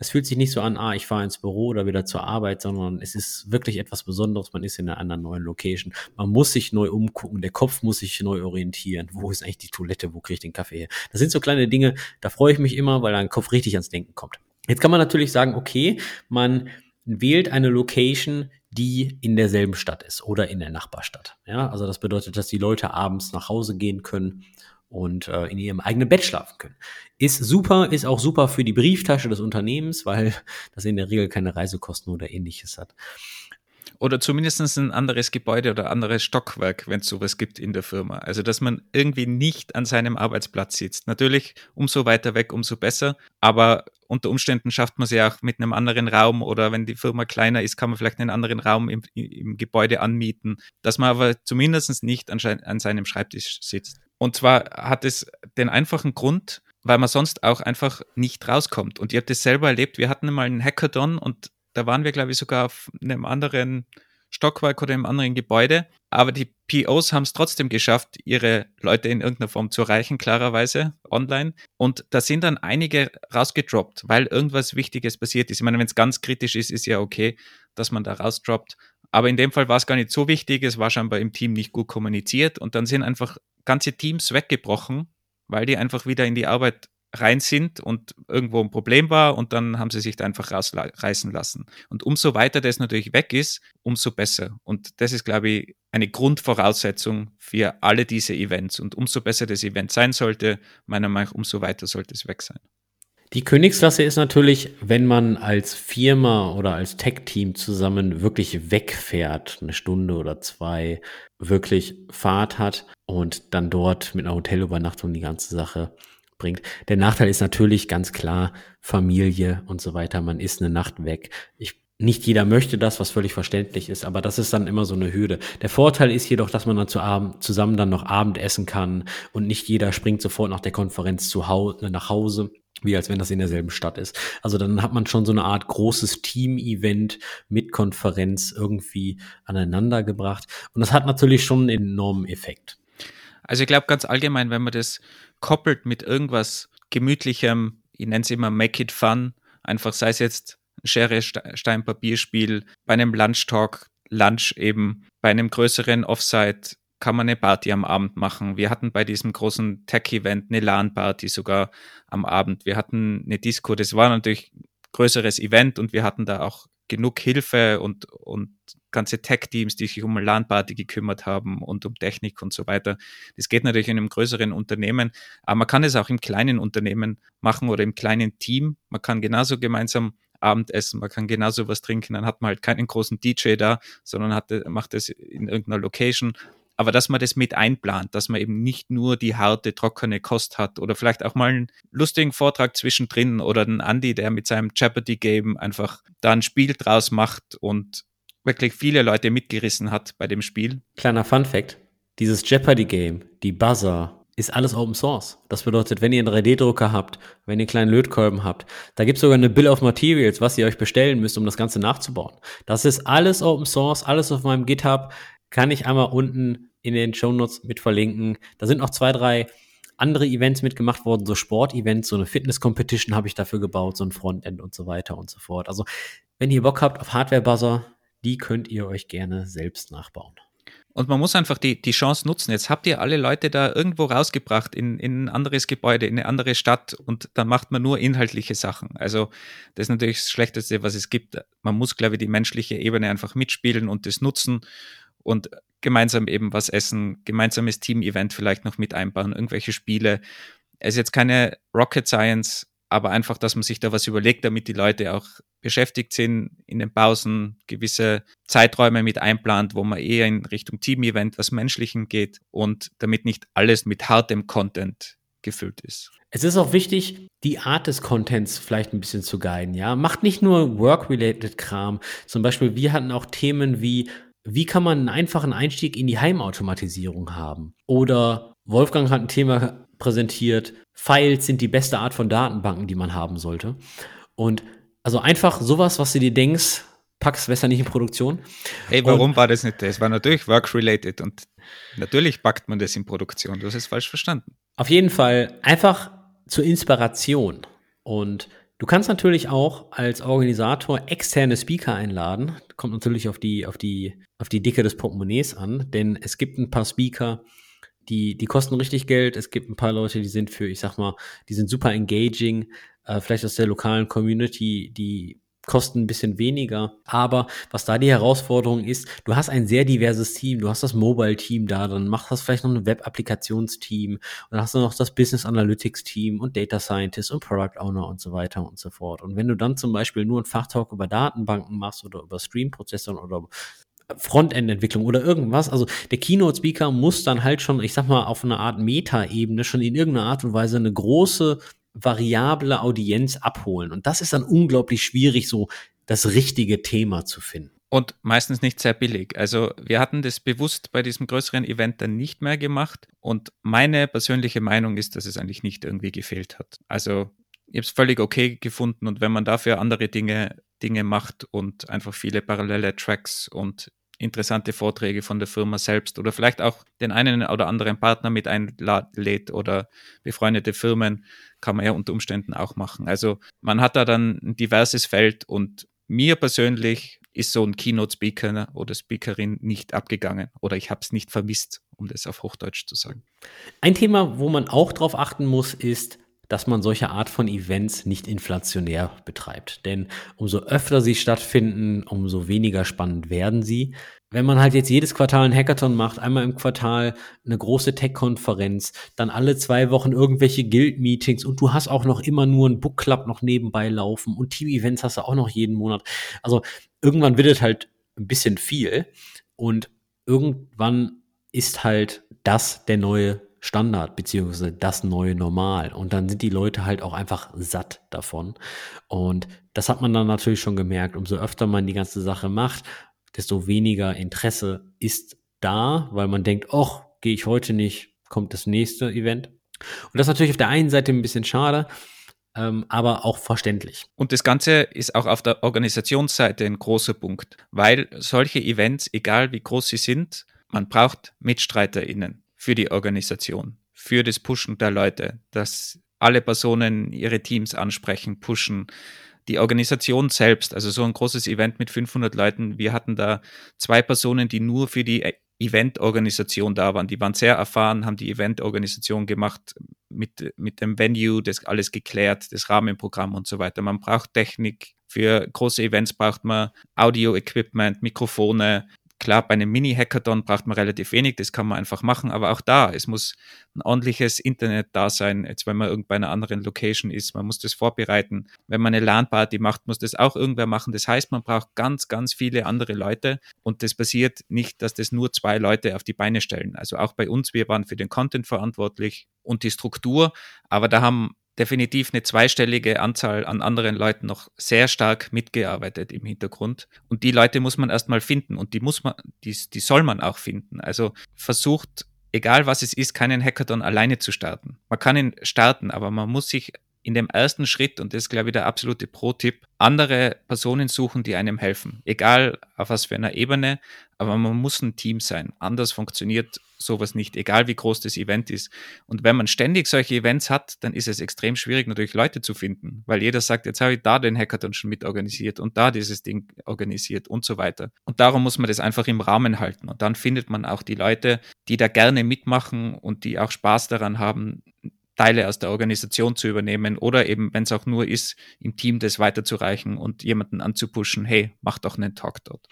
Es fühlt sich nicht so an, ah, ich fahre ins Büro oder wieder zur Arbeit, sondern es ist wirklich etwas Besonderes. Man ist in einer anderen neuen Location. Man muss sich neu umgucken. Der Kopf muss sich neu orientieren. Wo ist eigentlich die Toilette? Wo kriege ich den Kaffee her? Das sind so kleine Dinge, da freue ich mich immer, weil dein Kopf richtig ans Denken kommt. Jetzt kann man natürlich sagen, okay, man wählt eine Location, die in derselben Stadt ist oder in der Nachbarstadt. Ja, also das bedeutet, dass die Leute abends nach Hause gehen können und äh, in ihrem eigenen Bett schlafen können. Ist super, ist auch super für die Brieftasche des Unternehmens, weil das in der Regel keine Reisekosten oder ähnliches hat oder zumindest ein anderes Gebäude oder anderes Stockwerk, wenn es sowas gibt in der Firma. Also, dass man irgendwie nicht an seinem Arbeitsplatz sitzt. Natürlich, umso weiter weg, umso besser. Aber unter Umständen schafft man sie auch mit einem anderen Raum oder wenn die Firma kleiner ist, kann man vielleicht einen anderen Raum im, im Gebäude anmieten, dass man aber zumindest nicht an, an seinem Schreibtisch sitzt. Und zwar hat es den einfachen Grund, weil man sonst auch einfach nicht rauskommt. Und ihr habt es selber erlebt, wir hatten mal einen Hackathon und da waren wir, glaube ich, sogar auf einem anderen Stockwerk oder einem anderen Gebäude. Aber die POs haben es trotzdem geschafft, ihre Leute in irgendeiner Form zu erreichen, klarerweise online. Und da sind dann einige rausgedroppt, weil irgendwas Wichtiges passiert ist. Ich meine, wenn es ganz kritisch ist, ist ja okay, dass man da rausdroppt. Aber in dem Fall war es gar nicht so wichtig. Es war scheinbar im Team nicht gut kommuniziert. Und dann sind einfach ganze Teams weggebrochen, weil die einfach wieder in die Arbeit rein sind und irgendwo ein Problem war und dann haben sie sich da einfach rausreißen lassen. Und umso weiter das natürlich weg ist, umso besser. Und das ist, glaube ich, eine Grundvoraussetzung für alle diese Events. Und umso besser das Event sein sollte, meiner Meinung nach, umso weiter sollte es weg sein. Die Königsklasse ist natürlich, wenn man als Firma oder als Tech-Team zusammen wirklich wegfährt, eine Stunde oder zwei, wirklich Fahrt hat und dann dort mit einer Hotelübernachtung die ganze Sache bringt. Der Nachteil ist natürlich ganz klar Familie und so weiter. Man ist eine Nacht weg. Ich nicht jeder möchte das, was völlig verständlich ist, aber das ist dann immer so eine Hürde. Der Vorteil ist jedoch, dass man dann zu Abend, zusammen dann noch Abend essen kann und nicht jeder springt sofort nach der Konferenz zu Hause, nach Hause, wie als wenn das in derselben Stadt ist. Also dann hat man schon so eine Art großes Team-Event mit Konferenz irgendwie aneinander gebracht. Und das hat natürlich schon einen enormen Effekt. Also ich glaube ganz allgemein, wenn man das koppelt mit irgendwas Gemütlichem, ich nenne es immer Make It Fun, einfach sei es jetzt Schere, Stein, Papierspiel, bei einem Lunch-Talk, Lunch eben, bei einem größeren Offsite kann man eine Party am Abend machen. Wir hatten bei diesem großen Tech-Event eine LAN-Party sogar am Abend. Wir hatten eine Disco. Das war natürlich ein größeres Event und wir hatten da auch genug Hilfe und, und ganze Tech-Teams, die sich um LAN-Party gekümmert haben und um Technik und so weiter. Das geht natürlich in einem größeren Unternehmen, aber man kann es auch im kleinen Unternehmen machen oder im kleinen Team. Man kann genauso gemeinsam Abendessen, man kann genauso was trinken, dann hat man halt keinen großen DJ da, sondern hat, macht es in irgendeiner Location. Aber dass man das mit einplant, dass man eben nicht nur die harte, trockene Kost hat oder vielleicht auch mal einen lustigen Vortrag zwischendrin oder einen Andy, der mit seinem Jeopardy-Game einfach da ein Spiel draus macht und wirklich viele Leute mitgerissen hat bei dem Spiel. Kleiner Fun-Fact: Dieses Jeopardy-Game, die Buzzer, ist alles Open Source. Das bedeutet, wenn ihr einen 3D-Drucker habt, wenn ihr einen kleinen Lötkolben habt, da gibt es sogar eine Bill of Materials, was ihr euch bestellen müsst, um das Ganze nachzubauen. Das ist alles Open Source, alles auf meinem GitHub. Kann ich einmal unten in den Shownotes mit verlinken. Da sind noch zwei, drei andere Events mitgemacht worden, so Sport-Events, so eine Fitness-Competition habe ich dafür gebaut, so ein Frontend und so weiter und so fort. Also, wenn ihr Bock habt auf Hardware-Buzzer, die könnt ihr euch gerne selbst nachbauen. Und man muss einfach die, die Chance nutzen. Jetzt habt ihr alle Leute da irgendwo rausgebracht in, in ein anderes Gebäude, in eine andere Stadt und dann macht man nur inhaltliche Sachen. Also das ist natürlich das Schlechteste, was es gibt. Man muss, glaube ich, die menschliche Ebene einfach mitspielen und das nutzen und gemeinsam eben was essen, gemeinsames Team-Event vielleicht noch mit einbauen, irgendwelche Spiele. Es ist jetzt keine Rocket Science, aber einfach, dass man sich da was überlegt, damit die Leute auch beschäftigt sind, in den Pausen gewisse Zeiträume mit einplant, wo man eher in Richtung Team-Event, was Menschlichen geht und damit nicht alles mit hartem Content gefüllt ist. Es ist auch wichtig, die Art des Contents vielleicht ein bisschen zu guiden, ja. Macht nicht nur Work-related Kram. Zum Beispiel, wir hatten auch Themen wie wie kann man einen einfachen Einstieg in die Heimautomatisierung haben? Oder Wolfgang hat ein Thema präsentiert, Files sind die beste Art von Datenbanken, die man haben sollte. Und also einfach sowas, was du dir denkst, packst besser nicht in Produktion. Hey, warum und, war das nicht das? War natürlich work-related und natürlich packt man das in Produktion. Du hast es falsch verstanden. Auf jeden Fall einfach zur Inspiration. Und Du kannst natürlich auch als Organisator externe Speaker einladen. Kommt natürlich auf die, auf die, auf die Dicke des Portemonnaies an, denn es gibt ein paar Speaker, die, die kosten richtig Geld. Es gibt ein paar Leute, die sind für, ich sag mal, die sind super engaging, äh, vielleicht aus der lokalen Community, die kosten ein bisschen weniger. Aber was da die Herausforderung ist, du hast ein sehr diverses Team. Du hast das Mobile-Team da, dann machst du vielleicht noch ein Web-Applikationsteam und dann hast du noch das Business Analytics-Team und Data Scientist und Product Owner und so weiter und so fort. Und wenn du dann zum Beispiel nur einen Fachtalk über Datenbanken machst oder über Stream-Prozessoren oder Frontend-Entwicklung oder irgendwas. Also der Keynote-Speaker muss dann halt schon, ich sag mal, auf einer Art Meta-Ebene schon in irgendeiner Art und Weise eine große variable Audienz abholen. Und das ist dann unglaublich schwierig, so das richtige Thema zu finden. Und meistens nicht sehr billig. Also wir hatten das bewusst bei diesem größeren Event dann nicht mehr gemacht. Und meine persönliche Meinung ist, dass es eigentlich nicht irgendwie gefehlt hat. Also ich habe es völlig okay gefunden. Und wenn man dafür andere Dinge, Dinge macht und einfach viele parallele Tracks und interessante Vorträge von der Firma selbst oder vielleicht auch den einen oder anderen Partner mit einlädt oder befreundete Firmen, kann man ja unter Umständen auch machen. Also man hat da dann ein diverses Feld und mir persönlich ist so ein Keynote-Speaker oder Speakerin nicht abgegangen oder ich habe es nicht vermisst, um das auf Hochdeutsch zu sagen. Ein Thema, wo man auch darauf achten muss, ist, dass man solche Art von Events nicht inflationär betreibt. Denn umso öfter sie stattfinden, umso weniger spannend werden sie. Wenn man halt jetzt jedes Quartal ein Hackathon macht, einmal im Quartal eine große Tech-Konferenz, dann alle zwei Wochen irgendwelche Guild-Meetings und du hast auch noch immer nur ein Book Club noch nebenbei laufen und Team-Events hast du auch noch jeden Monat. Also irgendwann wird es halt ein bisschen viel und irgendwann ist halt das der neue Standard beziehungsweise das neue Normal. Und dann sind die Leute halt auch einfach satt davon. Und das hat man dann natürlich schon gemerkt. Umso öfter man die ganze Sache macht, desto weniger Interesse ist da, weil man denkt, ach, gehe ich heute nicht, kommt das nächste Event. Und das ist natürlich auf der einen Seite ein bisschen schade, ähm, aber auch verständlich. Und das Ganze ist auch auf der Organisationsseite ein großer Punkt, weil solche Events, egal wie groß sie sind, man braucht MitstreiterInnen für die Organisation, für das Pushen der Leute, dass alle Personen ihre Teams ansprechen, pushen, die Organisation selbst, also so ein großes Event mit 500 Leuten, wir hatten da zwei Personen, die nur für die Eventorganisation da waren. Die waren sehr erfahren, haben die Eventorganisation gemacht mit, mit dem Venue, das alles geklärt, das Rahmenprogramm und so weiter. Man braucht Technik. Für große Events braucht man Audio-Equipment, Mikrofone, Klar, bei einem Mini-Hackathon braucht man relativ wenig, das kann man einfach machen, aber auch da, es muss ein ordentliches Internet da sein, jetzt wenn man irgend einer anderen Location ist, man muss das vorbereiten. Wenn man eine LAN-Party macht, muss das auch irgendwer machen. Das heißt, man braucht ganz, ganz viele andere Leute und das passiert nicht, dass das nur zwei Leute auf die Beine stellen. Also auch bei uns, wir waren für den Content verantwortlich und die Struktur, aber da haben definitiv eine zweistellige Anzahl an anderen Leuten noch sehr stark mitgearbeitet im Hintergrund. Und die Leute muss man erstmal finden und die muss man, die, die soll man auch finden. Also versucht, egal was es ist, keinen Hackathon alleine zu starten. Man kann ihn starten, aber man muss sich in dem ersten Schritt, und das ist, glaube ich, der absolute Pro-Tipp, andere Personen suchen, die einem helfen. Egal auf was für einer Ebene, aber man muss ein Team sein. Anders funktioniert sowas nicht, egal wie groß das Event ist. Und wenn man ständig solche Events hat, dann ist es extrem schwierig, natürlich Leute zu finden, weil jeder sagt, jetzt habe ich da den Hackathon schon mit organisiert und da dieses Ding organisiert und so weiter. Und darum muss man das einfach im Rahmen halten. Und dann findet man auch die Leute, die da gerne mitmachen und die auch Spaß daran haben, Teile aus der Organisation zu übernehmen oder eben, wenn es auch nur ist, im Team das weiterzureichen und jemanden anzupuschen, hey, mach doch einen Talk dort.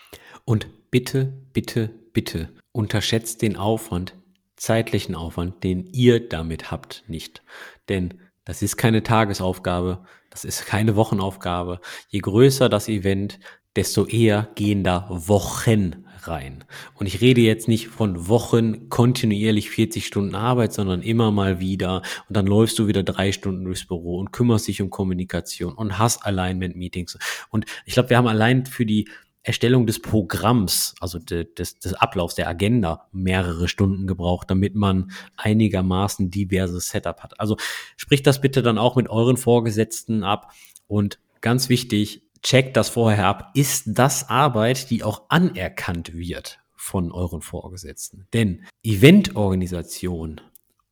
Und bitte, bitte, bitte unterschätzt den Aufwand, zeitlichen Aufwand, den ihr damit habt, nicht. Denn das ist keine Tagesaufgabe, das ist keine Wochenaufgabe. Je größer das Event, desto eher gehen da Wochen rein. Und ich rede jetzt nicht von Wochen kontinuierlich 40 Stunden Arbeit, sondern immer mal wieder. Und dann läufst du wieder drei Stunden durchs Büro und kümmerst dich um Kommunikation und hast Alignment-Meetings. Und ich glaube, wir haben allein für die Erstellung des Programms, also de, des, des Ablaufs der Agenda, mehrere Stunden gebraucht, damit man einigermaßen diverses Setup hat. Also spricht das bitte dann auch mit euren Vorgesetzten ab und ganz wichtig, checkt das vorher ab. Ist das Arbeit, die auch anerkannt wird von euren Vorgesetzten? Denn Eventorganisation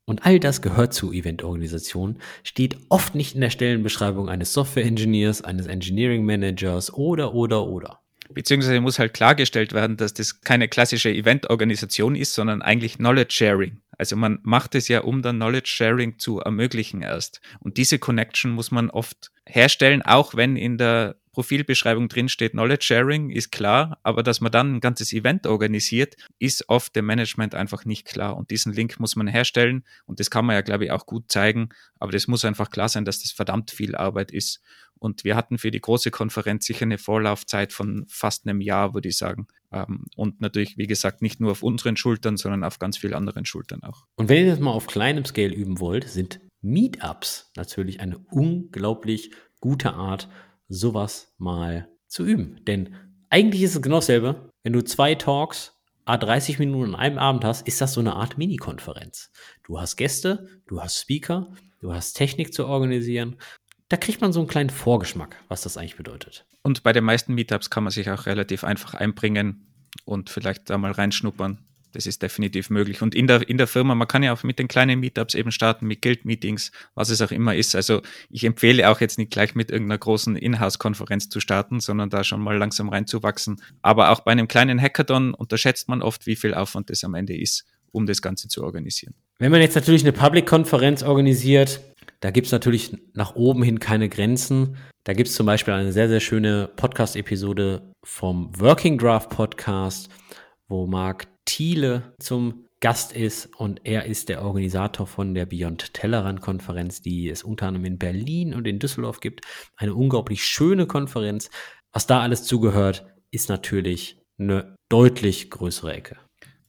und all das gehört zu Eventorganisation, steht oft nicht in der Stellenbeschreibung eines Software-Engineers, eines Engineering Managers oder, oder, oder. Beziehungsweise muss halt klargestellt werden, dass das keine klassische Eventorganisation ist, sondern eigentlich Knowledge Sharing. Also man macht es ja, um dann Knowledge Sharing zu ermöglichen erst. Und diese Connection muss man oft herstellen, auch wenn in der Profilbeschreibung drin steht, Knowledge Sharing ist klar, aber dass man dann ein ganzes Event organisiert, ist oft dem Management einfach nicht klar. Und diesen Link muss man herstellen und das kann man ja, glaube ich, auch gut zeigen, aber das muss einfach klar sein, dass das verdammt viel Arbeit ist. Und wir hatten für die große Konferenz sicher eine Vorlaufzeit von fast einem Jahr, würde ich sagen. Ähm, und natürlich, wie gesagt, nicht nur auf unseren Schultern, sondern auf ganz vielen anderen Schultern auch. Und wenn ihr das mal auf kleinem Scale üben wollt, sind Meetups natürlich eine unglaublich gute Art, sowas mal zu üben. Denn eigentlich ist es genau dasselbe. Wenn du zwei Talks a 30 Minuten an einem Abend hast, ist das so eine Art Mini-Konferenz. Du hast Gäste, du hast Speaker, du hast Technik zu organisieren. Da kriegt man so einen kleinen Vorgeschmack, was das eigentlich bedeutet. Und bei den meisten Meetups kann man sich auch relativ einfach einbringen und vielleicht da mal reinschnuppern das ist definitiv möglich. Und in der, in der Firma, man kann ja auch mit den kleinen Meetups eben starten, mit Guild-Meetings, was es auch immer ist. Also ich empfehle auch jetzt nicht gleich mit irgendeiner großen Inhouse-Konferenz zu starten, sondern da schon mal langsam reinzuwachsen. Aber auch bei einem kleinen Hackathon unterschätzt man oft, wie viel Aufwand das am Ende ist, um das Ganze zu organisieren. Wenn man jetzt natürlich eine Public-Konferenz organisiert, da gibt es natürlich nach oben hin keine Grenzen. Da gibt es zum Beispiel eine sehr, sehr schöne Podcast-Episode vom Working Draft Podcast, wo Marc Thiele zum Gast ist und er ist der Organisator von der Beyond Tellerrand Konferenz, die es unter anderem in Berlin und in Düsseldorf gibt. Eine unglaublich schöne Konferenz. Was da alles zugehört, ist natürlich eine deutlich größere Ecke.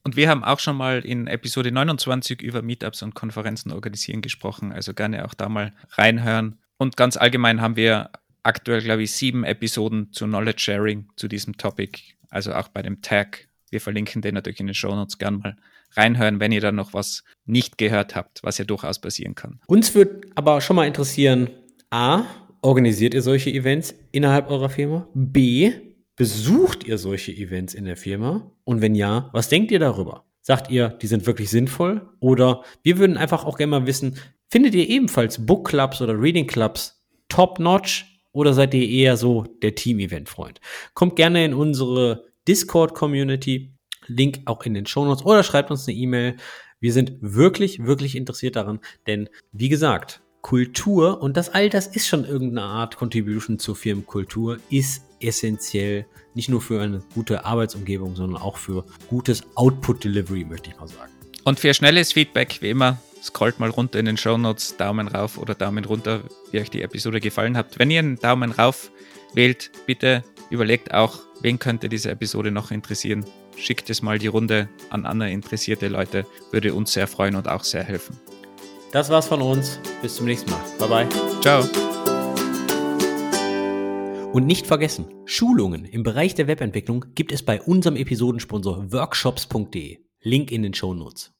Und wir haben auch schon mal in Episode 29 über Meetups und Konferenzen organisieren gesprochen, also gerne auch da mal reinhören. Und ganz allgemein haben wir aktuell, glaube ich, sieben Episoden zu Knowledge Sharing zu diesem Topic, also auch bei dem Tag wir verlinken den natürlich in den Show Notes gern mal reinhören, wenn ihr da noch was nicht gehört habt, was ja durchaus passieren kann. Uns würde aber schon mal interessieren, A, organisiert ihr solche Events innerhalb eurer Firma? B, besucht ihr solche Events in der Firma? Und wenn ja, was denkt ihr darüber? Sagt ihr, die sind wirklich sinnvoll? Oder wir würden einfach auch gerne mal wissen, findet ihr ebenfalls Book Clubs oder Reading Clubs top-notch Oder seid ihr eher so der Team-Event-Freund? Kommt gerne in unsere Discord-Community. Link auch in den Shownotes oder schreibt uns eine E-Mail. Wir sind wirklich, wirklich interessiert daran, denn wie gesagt, Kultur und das all das ist schon irgendeine Art Contribution zur Firmenkultur, ist essentiell, nicht nur für eine gute Arbeitsumgebung, sondern auch für gutes Output Delivery, möchte ich mal sagen. Und für schnelles Feedback, wie immer, scrollt mal runter in den Show Notes, Daumen rauf oder Daumen runter, wie euch die Episode gefallen hat. Wenn ihr einen Daumen rauf wählt, bitte überlegt auch, wen könnte diese Episode noch interessieren. Schickt es mal die Runde an andere interessierte Leute, würde uns sehr freuen und auch sehr helfen. Das war's von uns. Bis zum nächsten Mal. Bye bye. Ciao. Und nicht vergessen, Schulungen im Bereich der Webentwicklung gibt es bei unserem Episodensponsor workshops.de. Link in den Show Notes.